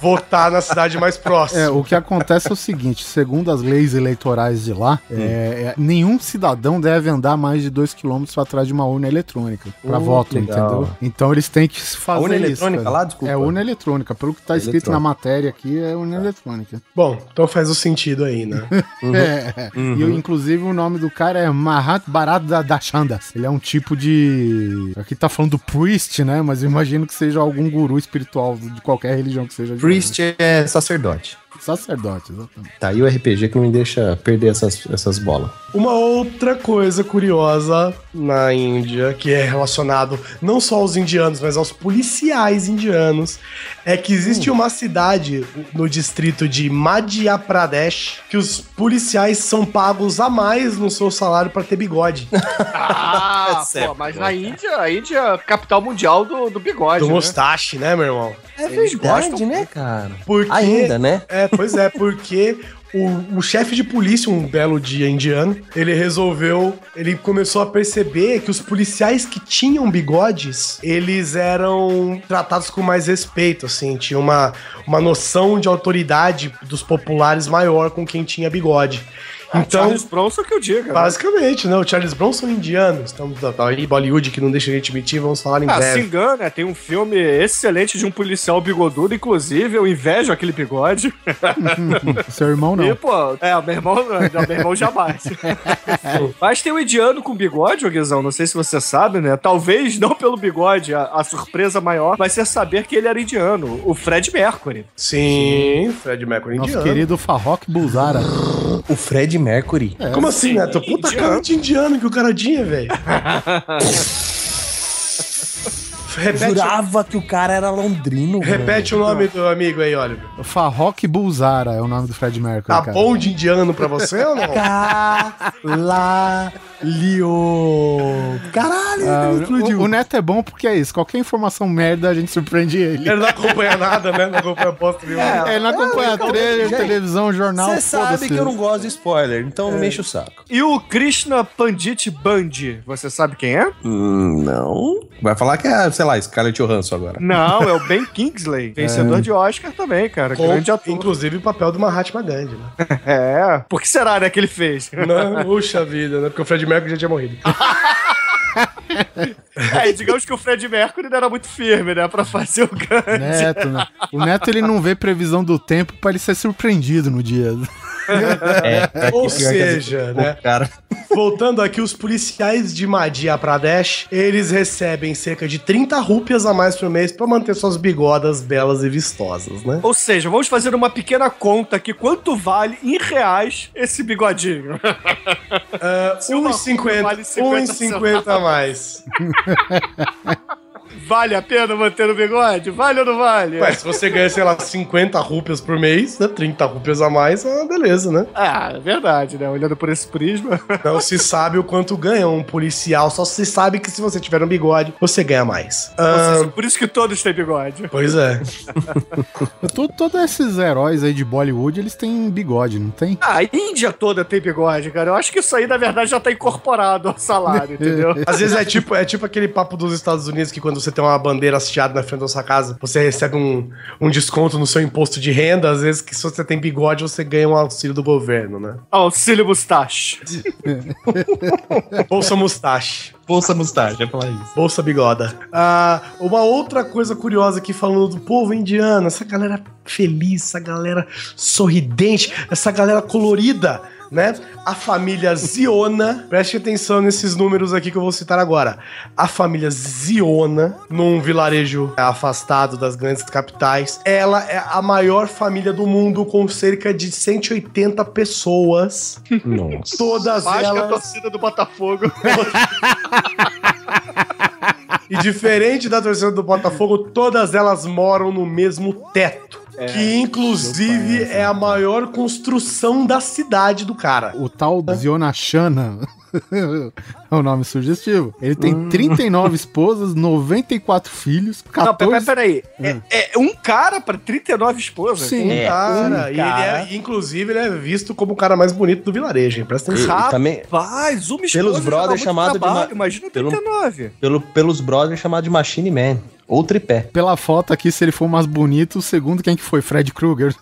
votar na cidade mais próxima. É, o que acontece é o seguinte, segundo as leis eleitorais de lá, é, é, nenhum cidadão deve andar mais de 2 km atrás de uma urna eletrônica pra Uh, voto, legal. entendeu? Então eles têm que fazer urna isso, eletrônica cara. lá? Desculpa. É urna eletrônica, pelo que tá escrito na matéria aqui, é urna eletrônica. Bom, então faz o sentido aí, né? *laughs* É, e inclusive o nome do cara é Mahat Bharat da Dashandas. Ele é um tipo de. Aqui tá falando do priest, né? Mas eu imagino que seja algum guru espiritual de qualquer religião que seja. Priest é sacerdote. Sacerdote, exatamente. Tá aí o RPG que não me deixa perder essas, essas bolas. Uma outra coisa curiosa na Índia, que é relacionado não só aos indianos, mas aos policiais indianos, é que existe uma cidade no distrito de Madhya Pradesh que os policiais são pagos a mais no seu salário pra ter bigode. *laughs* Ah, *laughs* É pô, mas na Índia, a Índia é a capital mundial do, do bigode. Do né? mustache, né, meu irmão? É Eles verdade, gostam né, cara? Porque Ainda, né? É, pois é, porque *laughs* o, o chefe de polícia, um belo dia indiano, ele resolveu, ele começou a perceber que os policiais que tinham bigodes, eles eram tratados com mais respeito, assim, tinha uma, uma noção de autoridade dos populares maior com quem tinha bigode. Então, Charles Bronson que eu diga. né? basicamente, né, o Charles Bronson é indiano, estamos tá, tá aí Bollywood que não deixa a gente mentir, vamos falar em Ah, se breve. engana, tem um filme excelente de um policial bigodudo, inclusive eu invejo aquele bigode. *laughs* Seu irmão E, não. pô, é, o meu irmão, não, meu irmão jamais. *laughs* Mas tem um indiano com bigode, ô Guizão, não sei se você sabe, né? Talvez não pelo bigode, a, a surpresa maior vai ser saber que ele era indiano, o Fred Mercury. Sim, Fred Mercury Nosso indiano. querido Farrok Bulzara. O Fred Mercury. Como assim, Neto? Puta indiano. cara de indiano que o cara tinha, velho. *laughs* repete, Jurava que o cara era londrino, repete o nome do amigo aí, Oliver. Farrok Bulzara é o nome do Fred Mercury, Tá cara. bom de indiano pra você ou não? Caralho! Caralho, Ah, ele explodiu. o, o Neto é bom porque é isso. Qualquer informação merda, a gente surpreende ele. Ele não acompanha nada, né? Não acompanha bosta nenhuma. É, ele não acompanha trailer, gente, televisão, jornal, Você sabe que eu não gosto de spoiler, então não me enche o saco. E o Krishna Pandit Bandi, você sabe quem é? Hum, não. Vai falar que é, sei lá, Scarlett Johansson agora. Não, é o Ben Kingsley, *laughs* vencedor de Oscar também, cara. Com, grande ator. inclusive o papel do Mahatma Gandhi, né? *laughs* É. Por que será, né, que ele fez? Não, puxa vida, né? Porque o Fred Mercury já tinha morrido. *laughs* É, e digamos que o Fred Mercury não era muito firme, né, pra fazer o Gandhi. Neto, né? O Neto ele não vê previsão do tempo pra ele ser surpreendido no dia. É, é Ou pior que seja, né? Cara, Voltando aqui, os policiais de Madhya Pradesh, eles recebem cerca de 30 rúpias a mais por mês pra manter suas bigodas belas e vistosas, né? Ou seja, vamos fazer uma pequena conta aqui. Quanto vale em reais esse bigodinho? Uh, uma 1,50 rúpia vale 50 1,50 a mais. *laughs* Vale a pena manter o bigode? Vale ou não vale? Ué, se você ganha, sei lá, 50 rúpias por mês, né? 30 rúpias a mais, é uma beleza, né? Ah, é verdade, né? Olhando por esse prisma. *laughs* Não se sabe o quanto ganha um policial, só se sabe que se você tiver um bigode, você ganha mais. Ah, por isso que todos têm bigode. pois é. *laughs* To- Todos esses heróis aí de Bollywood, eles têm bigode, não tem? Ah, a Índia toda tem bigode, cara. Eu acho que isso aí, na verdade, já tá incorporado ao salário, *laughs* entendeu? Às vezes é tipo, é tipo aquele papo dos Estados Unidos que quando você tem tem uma bandeira hasteada na frente da sua casa, você recebe um, um desconto no seu imposto de renda. Às vezes, que se você tem bigode, você ganha um auxílio do governo, né? Auxílio Mustache. *laughs* Bolsa Mustache. Bolsa Mustache, é falar isso. Bolsa Bigoda. Ah, uma outra coisa curiosa aqui falando do povo indiano, essa galera feliz, essa galera sorridente, essa galera colorida, né? A família Ziona, preste atenção nesses números aqui que eu vou citar agora. A família Ziona, num vilarejo afastado das grandes capitais, ela é a maior família do mundo com cerca de 180 pessoas. Nossa. Todas Mais que a elas torcida do Botafogo. *laughs* E diferente da torcida do Botafogo, todas elas moram no mesmo teto. Que inclusive é a maior construção da cidade do cara. O tal Zionachana *laughs* é o nome sugestivo. Ele tem 39 esposas, 94 filhos, Não, 14... peraí, peraí. É, é um cara pra 39 esposas? Sim. Um É, cara, um e cara. ele é, inclusive, ele é visto como o cara mais bonito do vilarejo, hein? Presta atenção. E também- Rapaz, uma esposa Pelos brothers chamado de trabalho, ma- Imagina pelo- 39. Pelo, pelos brothers chamado de Machine Man. Ou tripé. Pela foto aqui, se ele for mais bonito, o segundo quem que foi? Fred Krueger.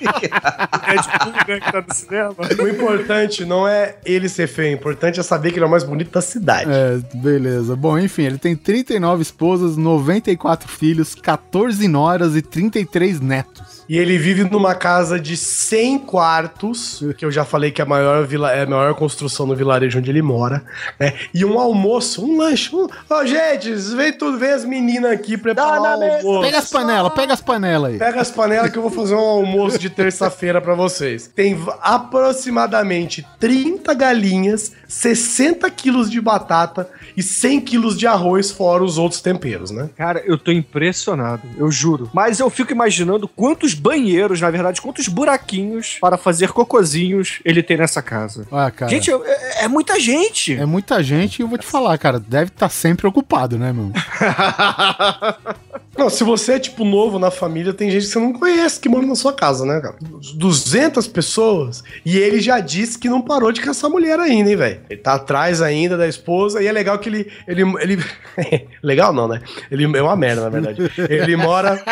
Deadpool, né, que tá no cinema. O importante não é ele ser feio, o importante é saber que ele é o mais bonito da cidade. É, beleza. Bom, enfim, ele tem 39 esposas, 94 filhos, 14 noras e 33 netos. E ele vive numa casa de 100 quartos, que eu já falei que é a maior, vila, é a maior construção no vilarejo onde ele mora, né? E um almoço, um lanche. Um... Ó, gente, vem tudo, vem as meninas aqui preparar o almoço. Pega as panelas, pega as panelas aí. Pega as panelas que eu vou fazer um almoço de terça-feira pra vocês. Tem aproximadamente 30 galinhas, 60 quilos de batata e 100 quilos de arroz, fora os outros temperos, né? Cara, eu tô impressionado, eu juro. Mas eu fico imaginando quantos banheiros, na verdade, quantos buraquinhos para fazer cocozinhos ele tem nessa casa. Ah, cara. Gente, é, é- muita gente. É muita gente e eu vou te falar, cara, deve estar sempre ocupado, né, meu? *laughs* Não, se você é, tipo, novo na família, tem gente que você não conhece que mora na sua casa, né, cara? 200 pessoas e ele já disse que não parou de caçar mulher ainda, hein, velho? Ele tá atrás ainda da esposa e é legal que ele... ele, ele... *laughs* legal não, né? Ele é uma merda, na verdade. Ele mora...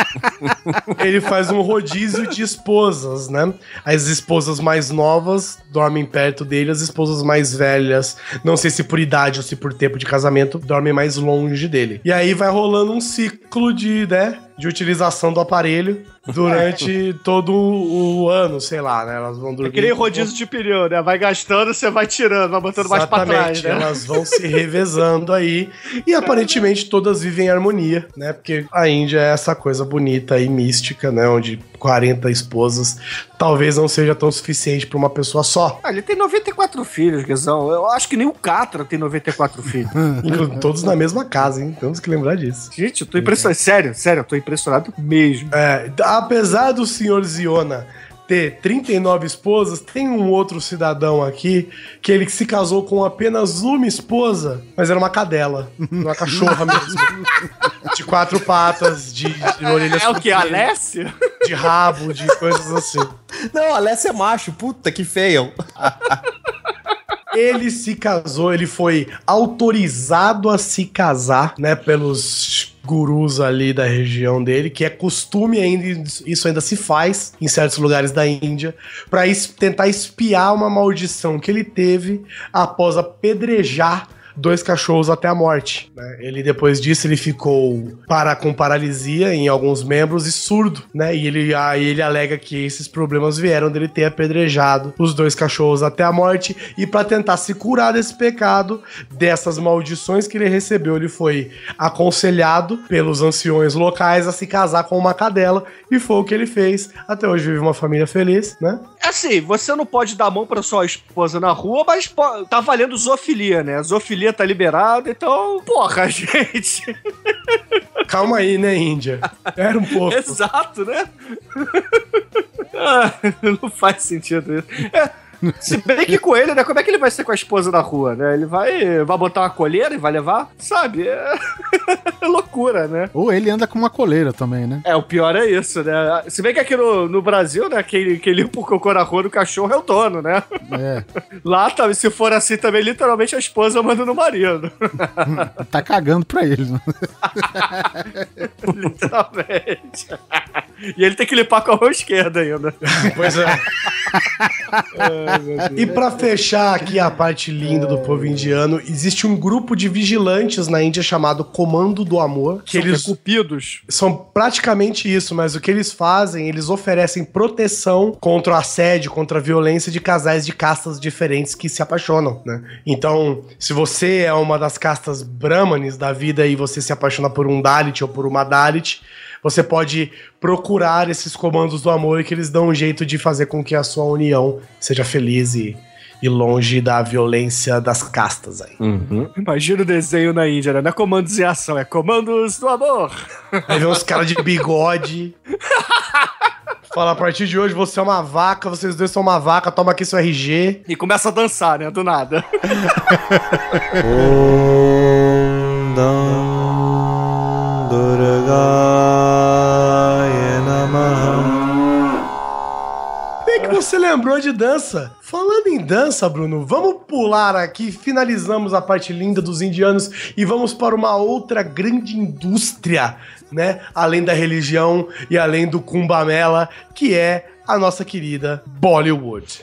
ele faz um rodízio de esposas, né? As esposas mais novas dormem perto dele, as esposas mais velhas, não sei se por idade ou se por tempo de casamento, dormem mais longe dele. E aí vai rolando um ciclo de, né, de utilização do aparelho durante *laughs* todo o ano, sei lá, né? Elas vão dormir. É que nem rodízio de pneu, né? Vai gastando, você vai tirando, vai botando mais pra trás, né? Elas vão se revezando aí. E aparentemente todas vivem em harmonia, né? Porque a Índia é essa coisa bonita e mística, né? Onde 40 esposas talvez não seja tão suficiente pra uma pessoa só. Ah, ele tem 94 filhos, Guizão. Eu acho que nem o Catra tem 94 filhos. *laughs* Inclusive, todos na mesma casa, hein? Temos que lembrar disso. Gente, eu tô impressionado. Sério, sério, eu tô impressionado mesmo. É, apesar do senhor Ziona ter 39 esposas, tem um outro cidadão aqui que ele se casou com apenas uma esposa, mas era uma cadela, *laughs* uma cachorra mesmo. De quatro patas, de, de orelhas É o que? Alessio? de rabo, de coisas assim. Não, Alessia é macho. Puta que feio. Ele se casou, ele foi autorizado a se casar, né, pelos gurus ali da região dele, que é costume ainda, isso ainda se faz em certos lugares da Índia, para tentar espiar uma maldição que ele teve após apedrejar dois cachorros até a morte. né? Ele depois disso ele ficou para com paralisia em alguns membros e surdo, né? E ele aí ele alega que esses problemas vieram dele ter apedrejado os dois cachorros até a morte e para tentar se curar desse pecado, dessas maldições que ele recebeu, ele foi aconselhado pelos anciões locais a se casar com uma cadela e foi o que ele fez. Até hoje vive uma família feliz, né? Assim, você não pode dar mão pra sua esposa na rua, mas tá valendo zoofilia, né? Zoofilia tá liberada, então, porra, *laughs* gente. Calma aí, né, Índia? Era um pouco. *laughs* Exato, né? *laughs* Ah, não faz sentido isso. É, *laughs* Se bem que com ele, né? Como é que ele vai ser com a esposa na rua, né? Ele vai, vai botar uma colheira e vai levar? Sabe? É, é *laughs* loucura, né? Ou ele anda com uma coleira também, né? É, o pior é isso, né? Se bem que aqui no, no Brasil, né? Quem, quem limpa o cocô na rua do cachorro é o dono, né? É. *laughs* Lá, tá, se for assim também, literalmente a esposa manda no marido. Tá cagando pra ele. né? literalmente. e ele tem que limpar com a mão esquerda ainda. Pois é. E pra fechar aqui a parte linda do povo indiano, existe um grupo de vigilantes na Índia chamado Comando do Amor, que São eles cupidos. são praticamente isso, mas o que eles fazem, eles oferecem proteção contra o assédio, contra a violência de casais de castas diferentes que se apaixonam, né? Então, se você é uma das castas brahmanes da vida e você se apaixona por um Dalit ou por uma Dalit, você pode procurar esses comandos do amor que eles dão um jeito de fazer com que a sua união seja feliz e, e longe da violência das castas aí. Imagina o desenho na Índia, né? Não é comandos em ação, é comandos do amor. Aí vem uns caras de bigode. Fala, a partir de hoje você é uma vaca, vocês dois são uma vaca, toma aqui seu RG. E começa a dançar, né? Do nada. *laughs* Bem que lembrou de dança. Falando em dança, Bruno, vamos pular aqui, finalizamos a parte linda dos indianos e vamos para uma outra grande indústria, né? Além da religião e além do Kumbamela, que é a nossa querida Bollywood.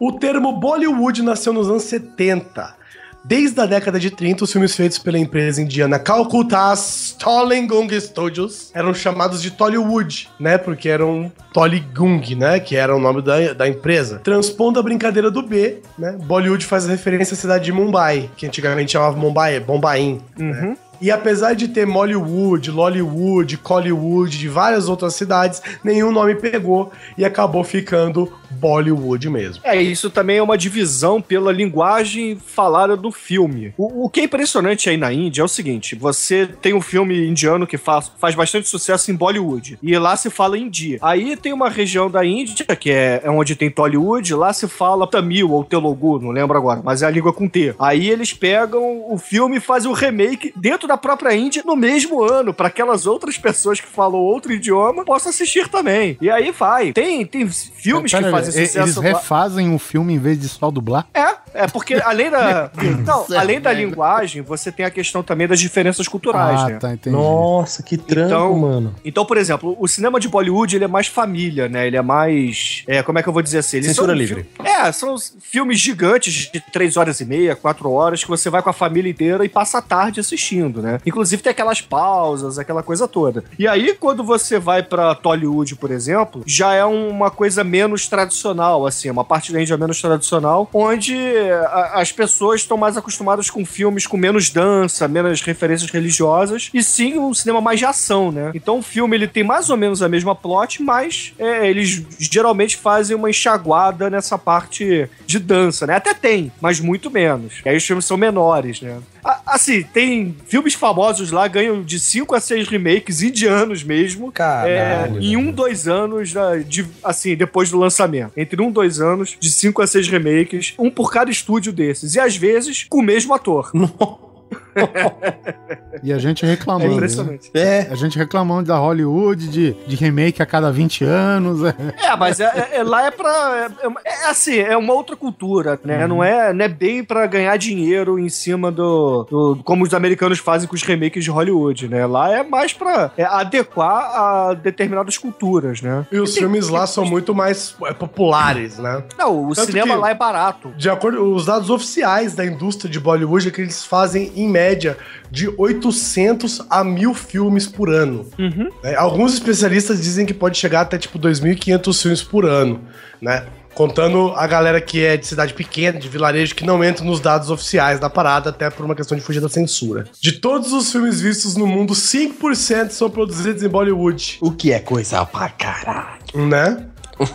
O termo Bollywood nasceu nos anos 70. Desde a década de 30, os filmes feitos pela empresa indiana Calcutta Tollygung Studios eram chamados de Tollywood, né? Porque eram Tollygung, né? Que era o nome da, da empresa. Transpondo a brincadeira do B, né? Bollywood faz referência à cidade de Mumbai, que antigamente chamava Mumbai, Bombaim. né? E apesar de ter Mollywood, Lollywood, Collywood, de várias outras cidades, nenhum nome pegou e acabou ficando Bollywood mesmo. É, isso também é uma divisão pela linguagem falada do filme. O, o que é impressionante aí na Índia é o seguinte: você tem um filme indiano que faz, faz bastante sucesso em Bollywood. E lá se fala hindi. Aí tem uma região da Índia, que é, é onde tem Tollywood, lá se fala Tamil ou Telugu, não lembro agora, mas é a língua com T. Aí eles pegam o filme e fazem o remake dentro da própria Índia no mesmo ano, para aquelas outras pessoas que falam outro idioma possam assistir também. E aí vai. Tem, tem filmes Pera que aí, fazem sucesso. Eles refazem o filme em vez de só dublar? É, é porque além da. *laughs* não, além da linguagem, você tem a questão também das diferenças culturais, ah, né? tá, entendi. Nossa, que trampo, Então- mano. Então, por exemplo, o cinema de Bollywood ele é mais família, né? Ele é mais. É, como é que eu vou dizer assim? Eles Censura livre. É, são filmes gigantes de três horas e meia, quatro horas, que você vai com a família inteira e passa a tarde assistindo, né? Inclusive tem aquelas pausas, aquela coisa toda. E aí, quando você vai pra Tollywood, por exemplo, já é uma coisa menos tradicional, assim, uma parte da Índia menos tradicional, onde a- as pessoas estão mais acostumadas com filmes com menos dança, menos referências religiosas, e sim um cinema mais de ação, né? Então o filme ele tem mais ou menos a mesma plot, mas é, eles geralmente fazem uma enxaguada nessa parte de dança, né? Até tem, mas muito menos. E aí os filmes são menores, né? Assim, tem filmes famosos lá, ganham de 5 a 6 remakes indianos mesmo. É, Caralho, em um, dois anos, né, de, assim, depois do lançamento. Entre um, dois anos, de cinco a seis remakes, um por cada estúdio desses. E às vezes, com o mesmo ator. *laughs* E a gente É reclamando. né? impressionante. É. A gente reclamando da Hollywood, de, de remake a cada 20 anos. é. *laughs* É, mas é, é- é- lá é pra. É, é assim, é uma outra cultura, né? Não, é, não é bem pra ganhar dinheiro em cima do, do- Como os americanos fazem com os remakes de Hollywood, né? Lá é mais pra é, adequar a determinadas culturas, né? E os filmes lá são muito mais é, populares, né? Não, o Tanto cinema que- lá é barato. De acordo com os dados oficiais da indústria de Bollywood, é que eles fazem, em média, de 800 a 1000 filmes por ano. É, alguns especialistas dizem que pode chegar até, tipo, 2.500 filmes por ano, né? Contando a galera que é de cidade pequena, de vilarejo, que não entra nos dados oficiais da parada, até por uma questão de fugir da censura. De todos os filmes vistos no mundo, 5% são produzidos em Bollywood, O que é coisa pra caralho. né? *laughs*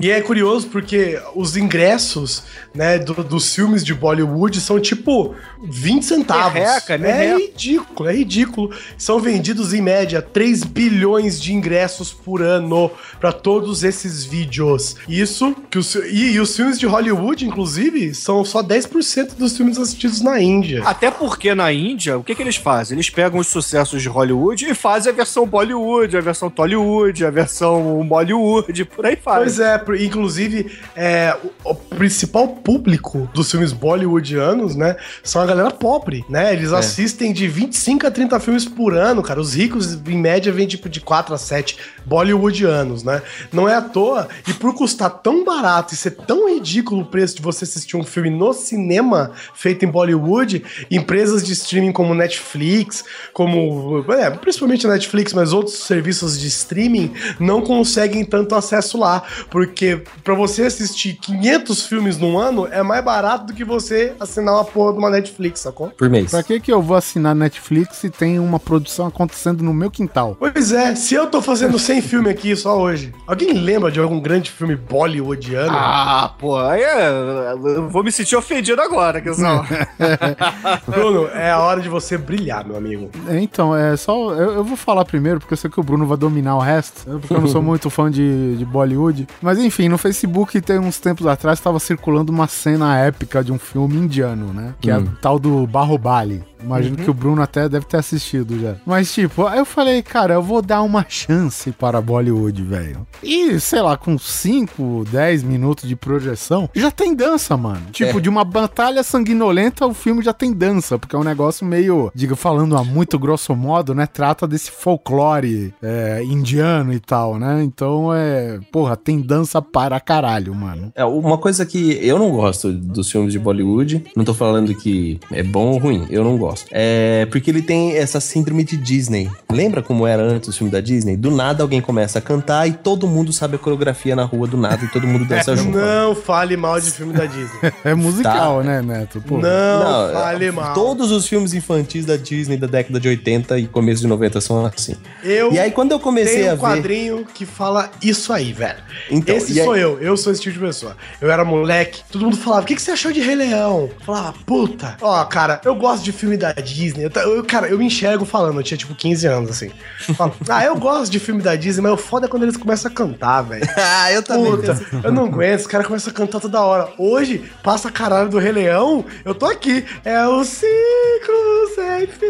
E é curioso porque os ingressos, né, do- dos filmes de Bollywood são tipo 20 centavos. Merreca, é merreca. ridículo, é ridículo. São vendidos em média 3 bilhões de ingressos por ano pra todos esses vídeos. Isso que os e, e os filmes de Hollywood, inclusive, são só 10% dos filmes assistidos na Índia. Até porque na Índia, o que, que eles fazem? Eles pegam os sucessos de Hollywood e fazem a versão Bollywood, a versão Tollywood, a versão Bollywood, *laughs* por aí faz. Pois é, inclusive, é, o, o principal público dos filmes bollywoodianos, né, são a galera pobre, né? Eles assistem de 25 a 30 filmes por ano, cara. Os ricos, em média, vêm tipo de 4 a 7 bollywoodianos, né? Não é à toa, e por custar tão barato e ser tão ridículo o preço de você assistir um filme no cinema feito em Bollywood, empresas de streaming como Netflix, como. É, principalmente a Netflix, mas outros serviços de streaming não conseguem tanto acesso lá. Porque pra você assistir 500 filmes num ano é mais barato do que você assinar uma porra de uma Netflix, sacou? Por mês. Pra que que eu vou assinar Netflix se tem uma produção acontecendo no meu quintal? Pois é, se eu tô fazendo 100 filmes aqui só hoje, alguém lembra de algum grande filme bollywoodiano? Ah, pô, aí é, eu vou me sentir ofendido agora, Guizão. *laughs* Bruno, é a hora de você brilhar, meu amigo. É, Então, é só. Eu, eu vou falar primeiro, porque eu sei que o Bruno vai dominar o resto. eu- Porque eu não sou *laughs* muito fã de, de Bollywood. Mas enfim, no Facebook tem uns tempos atrás estava circulando uma cena épica de um filme indiano, né? Que é o tal do Barrobali. Imagino que o Bruno até deve ter assistido já. Mas, tipo, aí eu falei, cara, eu vou dar uma chance para Bollywood, velho. E, sei lá, com 5, 10 minutos de projeção, já tem dança, mano. Tipo, de uma batalha sanguinolenta, o filme já tem dança, porque é um negócio meio, diga, falando a muito grosso modo, né? Trata desse folclore é, indiano e tal, né? Então, é. Porra, tem dança para caralho, mano. É, uma coisa que eu não gosto dos filmes de Bollywood, não tô falando que é bom ou ruim, eu não gosto. É porque ele tem essa síndrome de Disney. Lembra como era antes o filme da Disney? Do nada alguém começa a cantar e todo mundo sabe a coreografia na rua do nada e todo mundo dança junto. Não fale mal de filme da Disney. *laughs* É musical, Tá. né, Neto? Pô. Não, Não, fale é, mal. Todos os filmes infantis da Disney da década de 80 e começo de 90 são assim. Eu E aí quando eu comecei Tem a um ver... quadrinho que fala isso aí, velho. Então, esse e aí- sou eu, eu sou esse tipo de pessoa. Eu era moleque, todo mundo falava, o que, que você achou de Rei Leão? Eu Falava, puta. Ó, cara, eu gosto de filme da Disney. Eu, eu- cara, eu me enxergo falando, eu tinha tipo 15 anos, assim. Eu Falo, *laughs* ah, eu gosto de filme da Disney, mas o foda é quando eles começam a cantar, velho. *laughs* ah, eu também. Puta, eu não aguento, os caras começam a cantar toda hora. Hoje, passa caralho do Rei Leão, eu tô aqui. É o ciclo sem fim.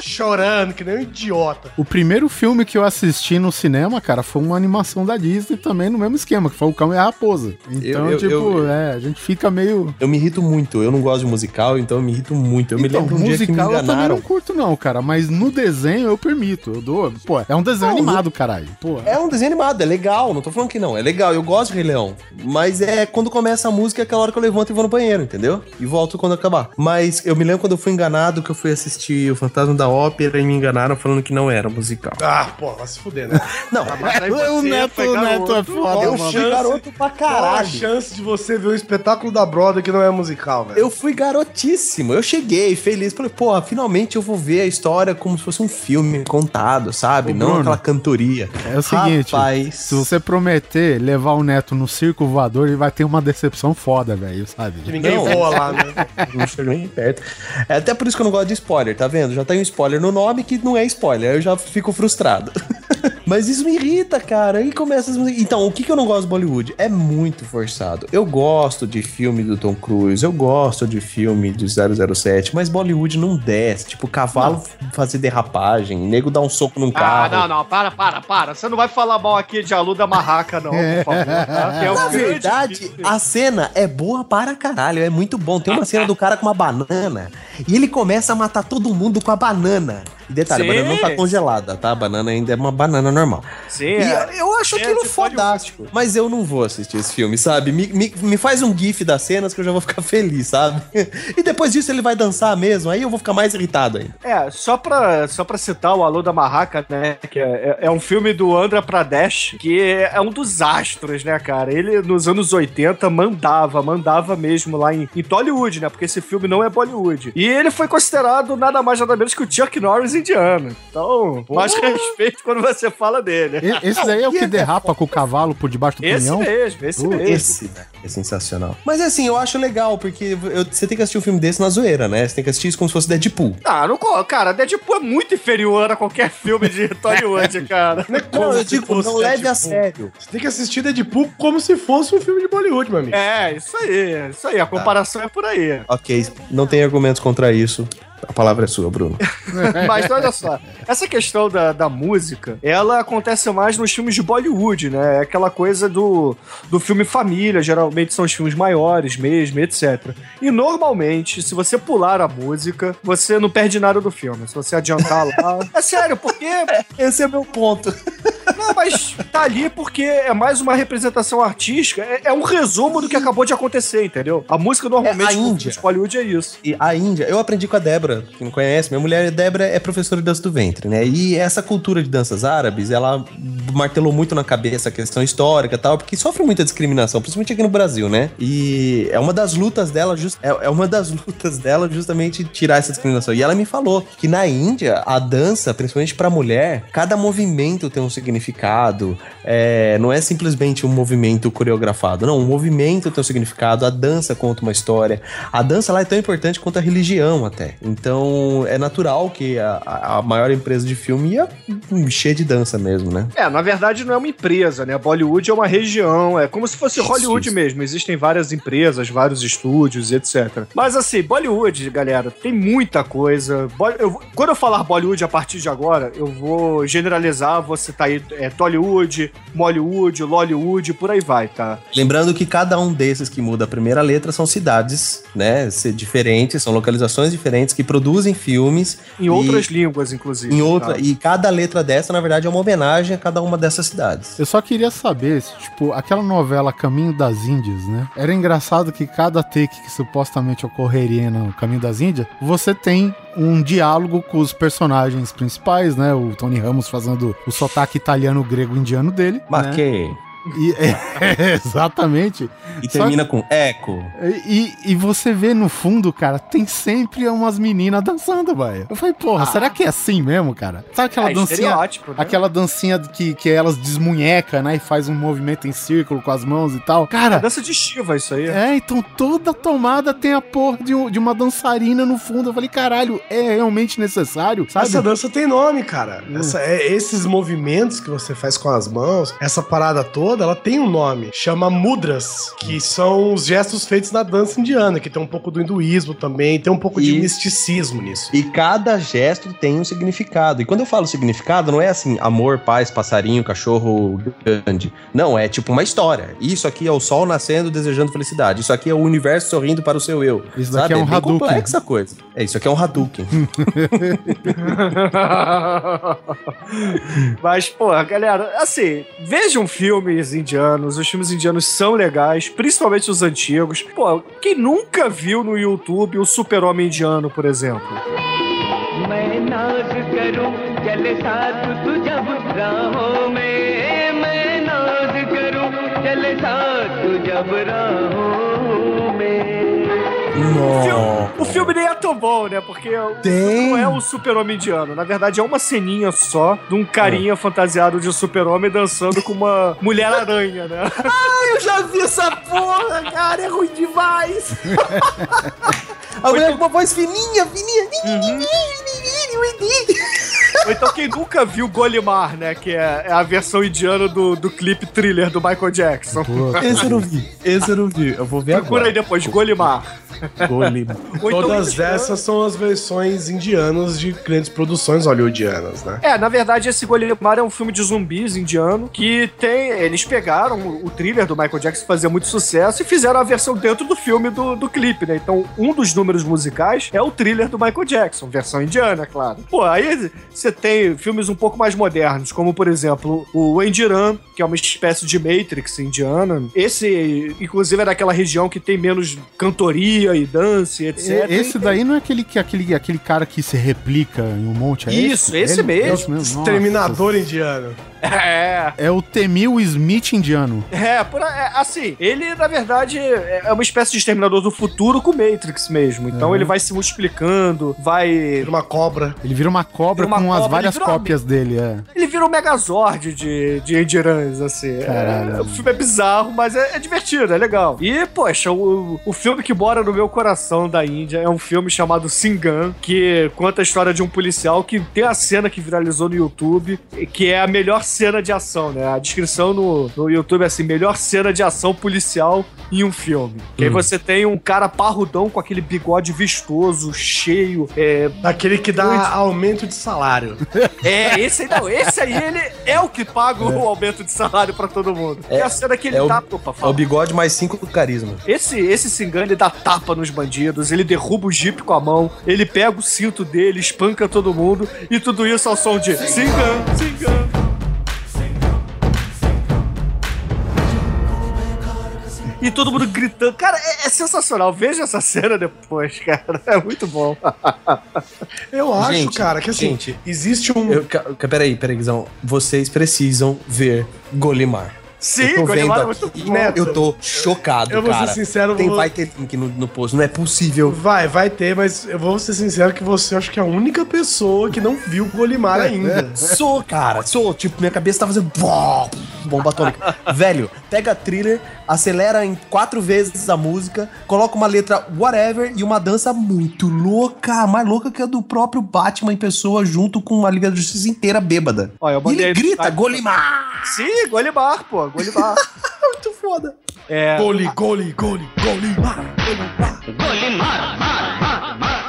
*laughs* Chorando, que nem um idiota. O primeiro filme que eu assisti no cinema, cara, foi uma animação da Disney também no mesmo esquema, que foi o Cão e a Raposa. Então, Eu- eu- tipo, eu- é, a gente fica meio. Eu me irrito muito, eu não gosto de musical, então eu me irrito muito. Eu me então, lembro um dia que me musical eu também enganaram. não curto, não, cara. Mas no desenho eu permito. Eu dou. Pô, é um desenho Não, animado, caralho. Pô. É um desenho animado, é legal, não tô falando que não, é legal, eu gosto de Rei Leão. Mas é quando começa a música, é aquela hora que eu levanto e vou no banheiro, entendeu? E volto quando acabar. Mas eu me lembro quando eu fui enganado, que eu fui assistir o Fantasma da Ópera e me enganaram falando que não era musical. Ah, pô, vai se fuder, né? *laughs* Não, aí *laughs* o Neto, o Neto é foda, eu mano. fui garoto pra Qual a caralho. chance de você ver um espetáculo da Broadway que não é musical, velho? Eu fui garotíssimo. Eu cheguei feliz. Falei, porra, finalmente eu vou ver a história como se fosse um filme contado, sabe? Ô, Não Bruno, aquela cantoria. É o seguinte, Rapaz. se você prometer levar o Neto no circo voador, ele vai ter uma decepção foda, velho, sabe? Que ninguém Não. voa lá, né? *laughs* Não chego nem perto. É até por isso que eu não gosto de spoiler, tá vendo? Já tem um spoiler no nome que não é spoiler. Aí eu já fico frustrado. *laughs* Mas isso me irrita, cara. Aí começa as músicas. Então, o que, que eu não gosto de Bollywood? É muito forçado. Eu gosto de filme do Tom Cruise, eu gosto de filme do 007, mas Bollywood não desce. Tipo, cavalo fazer derrapagem, nego dar um soco num Ah, carro. não, não, para, para, para. Você não vai falar mal aqui de Alu da Marraca, não, por favor. Tá? É Na verdade, a cena é boa para caralho, é muito bom. Tem uma cena do cara com uma banana e ele começa a matar todo mundo com a banana. E detalhe, Sim. a banana não tá congelada, tá? A banana ainda é uma banana normal. Sim, E é. eu, eu acho É, aquilo você pode- fodástico. Mas eu não vou assistir esse filme, sabe? Me, me, me faz um gif das cenas que eu já vou ficar feliz, sabe? *laughs* E depois disso ele vai dançar mesmo, aí eu vou ficar mais irritado ainda. É, só pra, só pra citar o Alô da Marraca, né? Que é, é- é um filme do Andhra Pradesh, que é, é um dos astros, né, cara? Ele, nos anos 80, mandava, mandava mesmo lá em, em Tollywood, né? Porque esse filme não é Bollywood. E ele foi considerado nada mais nada menos que o Chuck Norris indiano. Então, mais respeito quando você fala dele. E- Esse daí é o que derrapa com o cavalo por debaixo do Esse mesmo, esse Uh, mesmo. Esse né, é sensacional. Mas assim, eu acho legal, porque eu- você tem que assistir um filme desse na zoeira, né? Você tem que assistir isso como se fosse Deadpool. Ah, não, cara, Deadpool é muito inferior a qualquer filme de Tony Wood, *laughs* cara. Não, eu se digo, fosse não leve a sério. Você tem que assistir Deadpool como se fosse um filme de Bollywood, meu amigo. É, isso aí, isso aí, a comparação é por aí. Ok, não tem argumentos contra isso. A palavra é sua, Bruno. *laughs* Mas olha só, essa questão da, da música, ela acontece mais nos filmes de Bollywood, né? É aquela coisa do, do filme família, geralmente são os filmes maiores mesmo, etc. E normalmente, se você pular a música, você não perde nada do filme. Se você adiantar lá. *laughs* É sério, porque. *laughs* Esse é meu ponto. Não, mas tá ali porque é mais uma representação artística, é, é um resumo do que acabou de acontecer, entendeu? A música normalmente É, a Índia. de Bollywood é isso. E a Índia, eu aprendi com a Débora, que não conhece, minha mulher, Débora, é professora de dança do ventre, né? E essa cultura de danças árabes, ela martelou muito na cabeça a questão histórica e tal, porque sofre muita discriminação, principalmente aqui no Brasil, né? E é uma das lutas dela, just, é, é uma das *laughs* lutas dela justamente tirar essa discriminação. E ela me falou que na Índia, a dança, principalmente pra mulher, cada movimento tem um significado, é, não é simplesmente um movimento coreografado, não, o movimento tem um significado, a dança conta uma história. A dança lá é tão importante quanto a religião até. Então é natural que a, a- maior empresa de filme ia encher de dança mesmo, né? É, na verdade não é uma empresa, né? Bollywood é uma região, é como se fosse Hollywood isso. mesmo. Existem várias empresas, vários estúdios, etc. Mas assim, Bollywood, galera, tem muita coisa. Eu quando eu falar Bollywood a partir de agora, eu vou generalizar, vou citar aí é, Tollywood, Mollywood, Lollywood, por aí vai, tá? Lembrando que cada um desses que muda a primeira letra são cidades, né? Diferentes, são localizações diferentes que produzem filmes Em E- outras línguas, inclusive. em outra. tá? E cada letra dessa, na verdade, é uma homenagem a cada uma dessas cidades. Eu só queria saber se, tipo, aquela novela Caminho das Índias, né? Era engraçado que cada take que supostamente ocorreria no Caminho das Índias, você tem um diálogo com os personagens principais, né? O Tony Ramos fazendo o sotaque italiano, grego, indiano dele. Né? Marquei. E, é, *laughs* exatamente. E Só termina com eco. E, e você vê no fundo, cara, tem sempre umas meninas dançando, velho. Eu falei, porra, será que é assim mesmo, cara? Sabe aquela É dancinha? estereótipo, né? Aquela dancinha que, que elas desmunheca, né? E faz um movimento em círculo com as mãos e tal. É Cara, dança de Shiva, isso aí. é, então toda tomada tem a porra de, um- de uma dançarina no fundo. Eu falei, caralho, é realmente necessário, sabe? Essa dança tem nome, cara. Essa- é- esses movimentos que você faz com as mãos, essa parada toda, ela tem um nome. Chama mudras, que são os gestos feitos na dança indiana, que tem um pouco do hinduísmo também, tem um pouco de E- misticismo nisso. E cada gesto tem um significado. E quando eu falo significado, não é assim, amor, paz, passarinho, cachorro grande. Não, é tipo uma história. Isso aqui é o sol nascendo, desejando felicidade. Isso aqui é o universo sorrindo para o seu eu. Isso daqui Sabe? é um bem Hadouken. complexa a coisa. É, isso aqui é um Hadouken. *laughs* Mas, pô, galera, assim, vejam filmes indianos. Os filmes indianos são legais, principalmente os antigos. Pô, quem nunca viu no YouTube o Super-Homem Indiano, por exemplo? मैं नाज करूं चल साथ तू जब राहों में मैं नाज करूं चल साथ तू जब राहों में o filme, o filme nem é tão bom, né? Porque Tem. não é o super-homem indiano. Na verdade, é uma ceninha só de um carinha fantasiado de super-homem dançando com uma mulher-aranha, né? *laughs* Eu já vi essa porra, cara, é ruim demais. *laughs* A mulher com uma voz fininha, fininha. Ou então quem nunca viu Golimar, né? Que é, é a versão indiana do, do clipe thriller do Michael Jackson. Pô, Esse eu não vi. Esse eu não vi. Eu vou ver Procura aí depois, Golimar. Golimar. *laughs* Então Todas indiano- essas são as versões indianas de grandes produções hollywoodianas, né? É, na verdade, esse Golimar é um filme de zumbis indiano que tem. Eles pegaram o, thriller do Michael Jackson fazia muito sucesso e fizeram a versão dentro do filme do, do clipe, né? Então, um dos números musicais é o thriller do Michael Jackson, versão indiana, é claro. Pô, aí você tem filmes um pouco mais modernos, como por exemplo o Endiran, que é uma espécie de Matrix indiana. Esse, inclusive, é daquela região que tem menos cantoria e dança e etc. e- esse daí não é aquele, que, aquele, aquele cara que se replica em um monte, é Isso, esse mesmo. esse mesmo. Nossa. Exterminador indiano. É. É o Temil Smith indiano. É, por, é, assim, ele na verdade é é uma espécie de exterminador do futuro com Matrix mesmo. Então ele vai se multiplicando, vai. Vira uma cobra. Ele vira uma cobra Vira uma com as cobra, várias vira uma- cópias dele, é. Ele vira um megazord de, de Endirans, assim. É, Caralho. o filme é bizarro, mas é, é divertido, é legal. E, poxa, o, o filme que mora no meu coração da Índia é um filme chamado Singan, que conta a história de um policial que tem a cena que viralizou no YouTube, que é a melhor cena de ação, né? A descrição no, no YouTube é assim: melhor cena de ação policial em um filme. Que aí você tem um cara parrudão com aquele bigode vistoso, cheio, é, Daquele que dá aumento de salário. é, esse aí não, esse aí ele é o que paga o aumento de salário pra todo mundo. É, É- a cena que ele é o- dá, opa, É o fala. bigode mais cinco do carisma. Esse, esse Singan, ele dá tapa nos bandidos, ele derruba o jipe com a mão, ele pega o cinto dele, espanca todo mundo, e tudo isso ao som de Singan, Singan. E todo mundo gritando. Cara, é, é sensacional. Veja essa cena depois, cara. É muito bom. *laughs* Eu acho, Gente, cara, que assim, gente, existe um. Eu, peraí, peraí, Guizão. Vocês precisam ver Golimar. Sim, eu tô Golimar vendo é aqui. Eu tô chocado, Eu vou ser cara. sincero, Tem, vou- vai ter link no, no post. Não é possível. Vai, vai ter, mas eu vou ser sincero que você acho que é a única pessoa que não viu Golimar ainda. Sou, cara, sou. Tipo, minha cabeça tá fazendo bomba atômica. Velho, pega thriller, acelera em quatro vezes a música, coloca uma letra whatever e uma dança muito louca, mais louca que a do próprio Batman em pessoa, junto com a Liga da Justiça inteira bêbada. Olha, e ele grita, tá... Golimar! Sim, Golimar, pô, Golimar. *laughs* muito foda. É... Goli, goli, goli, Golimar, Golimar, Golimar.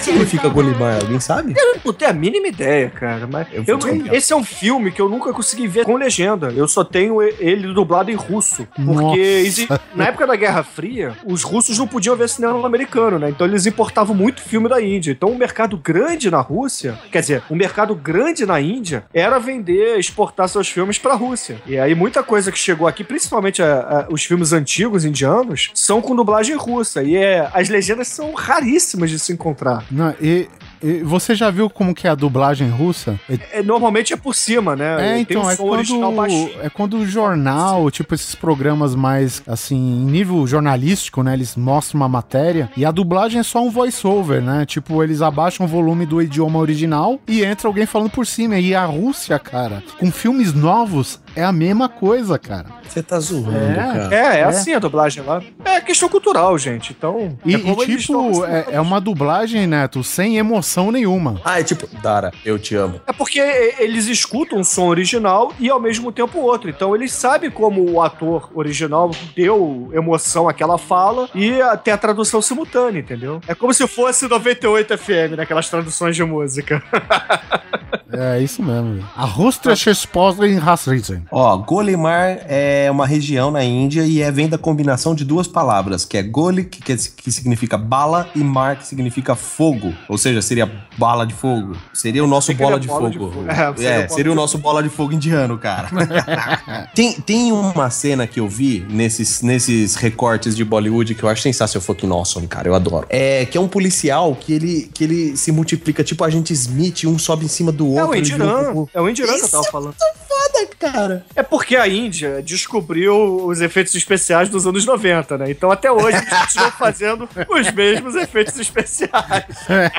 Significa Golimar? Alguém sabe? Eu não tenho a mínima ideia, cara. Mas Eu eu- esse é um filme que eu nunca consegui ver com legenda. Eu só tenho ele dublado em russo. Porque exi- na época da Guerra Fria, os russos não podiam ver cinema americano, né? Então eles importavam muito filme da Índia. Então um mercado grande na Rússia, quer dizer, um mercado grande na Índia era vender, exportar seus filmes pra Rússia. E aí muita coisa que chegou aqui, principalmente a- a- os filmes antigos indianos, são com dublagem russa. E é, as legendas são raríssimas de se encontrar. Não, e, e você já viu como que é a dublagem russa? É, É, normalmente é por cima, né? é, Tem então, um é quando, é quando o jornal, tipo esses programas mais, assim, em nível jornalístico, né? Eles mostram uma matéria e a dublagem é só um voice-over, né? Tipo, eles abaixam o volume do idioma original e entra alguém falando por cima. E a Rússia, cara, com filmes novos, é a mesma coisa, cara. Você tá zoando, É. cara. É, é, É. assim a dublagem lá. É questão cultural, gente. Então. E, é e, tipo, é, é uma dublagem, Neto, sem emoção nenhuma. Ah, é tipo, Dara, eu te amo. É porque eles escutam um som original e ao mesmo tempo outro. Então eles sabem como o ator original deu emoção àquela fala e até a tradução simultânea, entendeu? É como se fosse 98 FM, naquelas traduções de música. *laughs* É isso mesmo. A Rússia esposa em Hasrizen. Ó, Golimar é uma região na Índia e é, vem da combinação de duas palavras, que é Goli, que, que, que significa bala, e Mar, que significa fogo. Ou seja, seria bala de fogo. Seria o nosso Seria bola de bola de fogo. fogo. É, É, seria bola seria o nosso bola de fogo indiano, cara. *laughs* tem, tem uma cena que eu vi nesses, nesses recortes de Bollywood que eu acho sensacional fucking awesome, cara. Eu adoro. É que é um policial que ele, que ele se multiplica, tipo a agente Smith, um sobe em cima do É outro. o vira um Indiran. pouco- É o Indiran que eu Isso tava falando. Foda, cara. É porque a Índia descobriu os efeitos especiais dos anos 90, né? Então até hoje eles continuam *laughs* fazendo os mesmos efeitos especiais.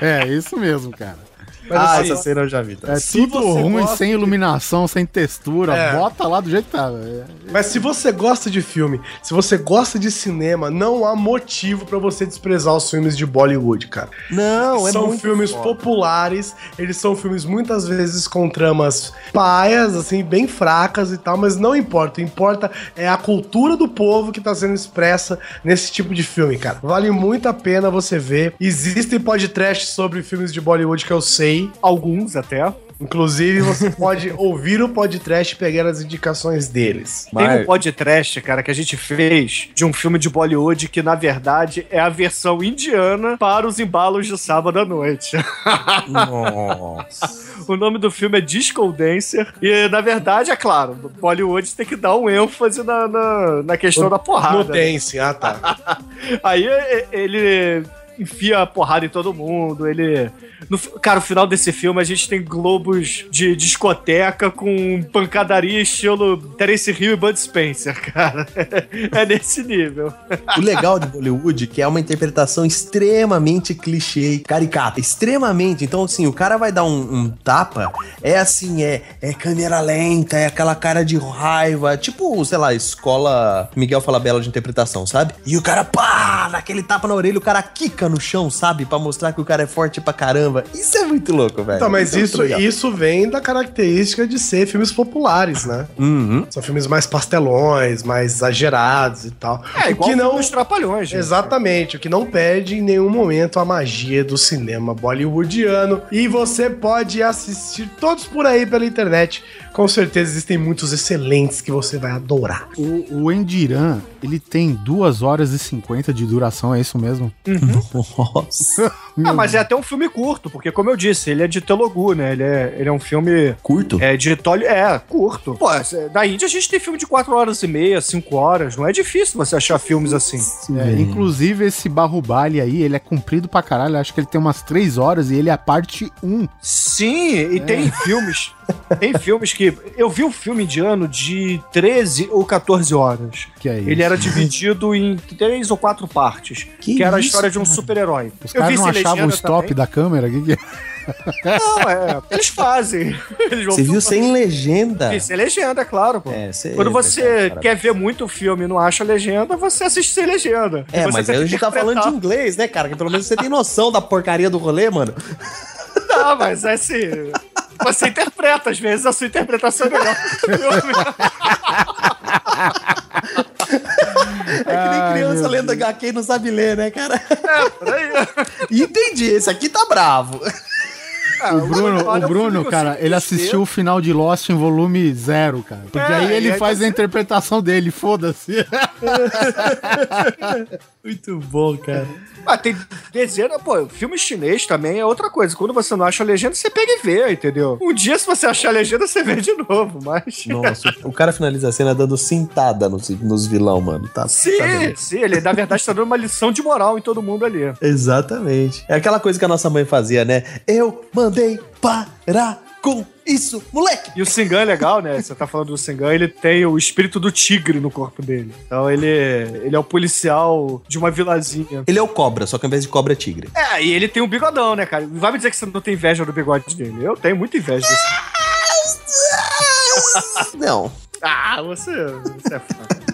É, é isso mesmo, cara. Mas ah, assim, essa cena eu já vi. Tá? É Se tudo ruim, gosta sem iluminação, sem textura. É. Bota lá do jeito que tá. velho. Mas se você gosta de filme, se você gosta de cinema, não há motivo pra você desprezar os filmes de Bollywood, cara. Não, é são filmes foda. populares, eles são filmes muitas vezes com tramas paias, assim, bem fracas e tal, mas não importa. Importa é a cultura do povo que tá sendo expressa nesse tipo de filme, cara. Vale muito a pena você ver. Existem podcasts sobre filmes de Bollywood que eu sei. Alguns até. Inclusive, você *laughs* pode ouvir o podcast e pegar as indicações deles. Tem Mar- um podcast, cara, que a gente fez de um filme de Bollywood que, na verdade, é a versão indiana para os embalos de sábado à noite. Nossa. *laughs* o nome do filme é Disco Dancer. E, na verdade, é claro, Bollywood tem que dar um ênfase na, na, na questão da porrada. No né? Dance, ah tá. *laughs* Aí e- ele enfia porrada em todo mundo, ele... No, cara, no final desse filme a gente tem globos de discoteca com pancadaria estilo Terence Hill e Bud Spencer, *laughs* cara. É nesse nível. O legal de Bollywood é que é uma interpretação extremamente clichê caricata. Extremamente. Então, assim, o cara vai dar um, um tapa, é assim, é, é câmera lenta, é aquela cara de raiva. Tipo, sei lá, escola Miguel Falabella de interpretação, sabe? E o cara, pá, dá aquele tapa na orelha, o cara quica no chão, sabe? Pra mostrar que o cara é forte pra caramba. Isso é muito louco, velho. Então, mas é isso, legal. isso vem da característica de ser filmes populares, né? Uhum. São filmes mais pastelões, mais exagerados e tal. É, o igual que não dos Trapalhões, gente. Exatamente, o que não perde em nenhum momento a magia do cinema bollywoodiano. E você pode assistir todos por aí pela internet. Com certeza existem muitos excelentes que você vai adorar. O, o Endiran, ele tem 2 horas e 50 de duração, é isso mesmo? Nossa. *laughs* Ah, mas é até um filme curto, porque como eu disse, ele é de Telugu, né? Ele é, ele é um filme Curto? é, de. É, curto. Pô, na Índia a gente tem filme de 4 horas e meia, 5 horas. Não é difícil você achar filmes assim. É, inclusive, esse Barrubali aí, ele é comprido pra caralho. Acho que ele tem umas 3 horas e ele é a parte 1. Sim, e tem filmes. Tem filmes que. Eu vi um filme indiano de 13 ou 14 horas. Que é isso. Ele era dividido em três ou quatro partes. Que, Que era a história de um cara? super-herói. Os Eu vi caras não achavam o stop também. da câmera? Que que é? Não, é. Eles fazem. *laughs* Eles Você viu sem legenda? Vi sem legenda, é claro, pô. É, cê- Quando você quer ver muito o filme e não acha legenda, você assiste sem legenda. É, Você mas aí a gente tá falando de inglês, né, cara? Que pelo menos você tem noção da porcaria do rolê, mano. Não, mas é assim. Você interpreta, às vezes a sua interpretação é melhor. É que nem criança lendo HQ e não sabe ler, né, cara? Peraí. Entendi, esse aqui tá bravo. Ah, O Bruno, o Bruno filme, cara, ele assistiu o final de Lost em volume zero, cara. Porque É, aí ele aí faz você- a interpretação dele, foda-se. *laughs* Muito bom, cara. Ah, tem dezenas, pô, filme chinês também é outra coisa. Quando você não acha a legenda, você pega e vê, entendeu? Um dia, se você achar a legenda, você vê de novo, mas. *laughs* Nossa, o cara finaliza a cena dando cintada nos, nos vilão, mano. Tá, tá Sim, beleza. sim, ele na verdade tá dando uma lição de moral em todo mundo ali. Exatamente. É aquela coisa que a nossa mãe fazia, né? Eu mandei parar com isso, moleque! E o Singan é legal, né? Você tá falando do Singan, ele tem o espírito do tigre no corpo dele. Então ele, ele é o policial de uma vilazinha. Ele é o cobra, só que ao invés de cobra é tigre. É, e ele tem um bigodão, né, cara? Vai me dizer que você não tem inveja do bigode dele. Eu tenho muita inveja desse. Não. *laughs* Ah, você, você é fã.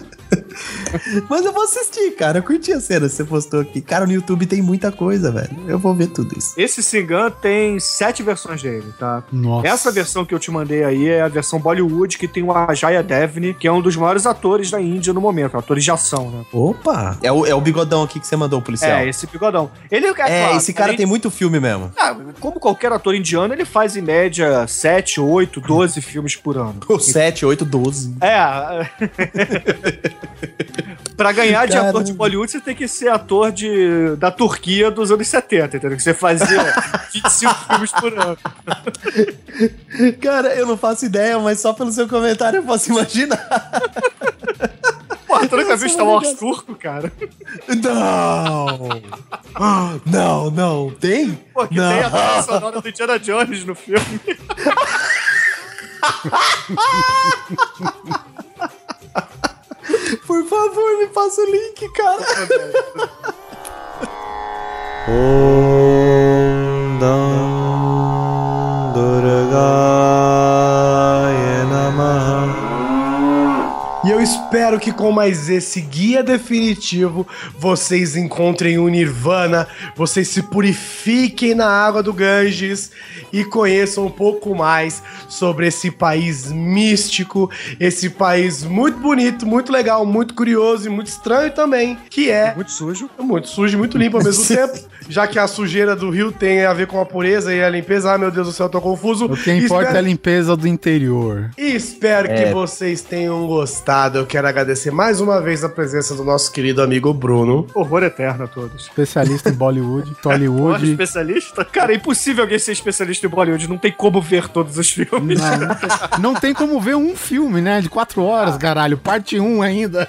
*laughs* Mas eu vou assistir, cara. Eu curti a cena que você postou aqui. Cara, no YouTube tem muita coisa, velho. Eu vou ver tudo isso. Esse Singan tem sete versões dele, tá? Nossa. Essa versão que eu te mandei aí é a versão Bollywood, que tem o Ajaya Devni, que é um dos maiores atores da Índia no momento, atores de ação, né? Opa! É o, é o bigodão aqui que você mandou, o policial. É, esse bigodão. Ele é, É, claro, esse cara além- tem muito filme mesmo. Ah, como qualquer ator indiano, ele faz em média 7, 8, 12 filmes por ano. O 7, 8, 12. É. *laughs* *laughs* pra ganhar de ator de Bollywood, você tem que ser ator de, da Turquia dos anos 70, entendeu? Que você fazia *laughs* 25 filmes por ano. Cara, eu não faço ideia, mas só pelo seu comentário eu posso imaginar. Porra, tu nunca viu Star Wars turco, cara? Não! Não, não. Tem? Pô, que não. tem a trilha sonora do Indiana Jones no filme. *laughs* Por favor, me passa o link, cara. E eu espero que com mais esse guia definitivo vocês encontrem o Nirvana, vocês se purifiquem na água do Ganges e conheçam um pouco mais sobre esse país místico, esse país muito bonito, muito legal, muito curioso e muito estranho também, que é Muito sujo. muito sujo e muito limpo ao mesmo *laughs* tempo, já que a sujeira do rio tem a ver com a pureza e a limpeza. Ah, meu Deus do céu, eu tô confuso. O que importa Espero- é a limpeza do interior. e espero É. que vocês tenham gostado. Eu quero agradecer mais uma vez a presença do nosso querido amigo Bruno. Horror eterno a todos. Especialista em Bollywood, *laughs* Porra, Tollywood. especialista? Cara, é impossível alguém ser especialista em Bollywood. Não tem como ver todos os filmes. Não, não tem, não tem como ver um filme, né? De quatro horas, caralho. Parte 1 ainda.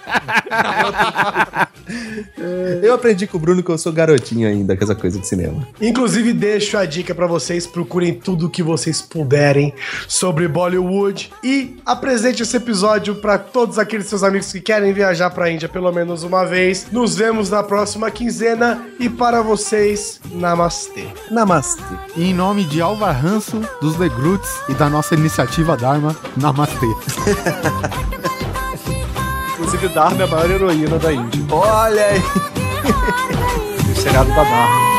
Eu aprendi com o Bruno que eu sou garotinho ainda. Essa coisa de cinema. Inclusive, deixo a dica pra vocês: procurem tudo o que vocês puderem sobre Bollywood e apresente esse episódio pra todos aqueles seus amigos que querem viajar pra Índia pelo menos uma vez. Nos vemos na próxima quinzena e para vocês, namastê. Namastê. E em nome de Alvar Ranço, dos Legrutes e da nossa iniciativa Dharma, Namastê. Inclusive, Dharma é a maior heroína da Índia. Olha aí. *laughs* O seriado da Dharma.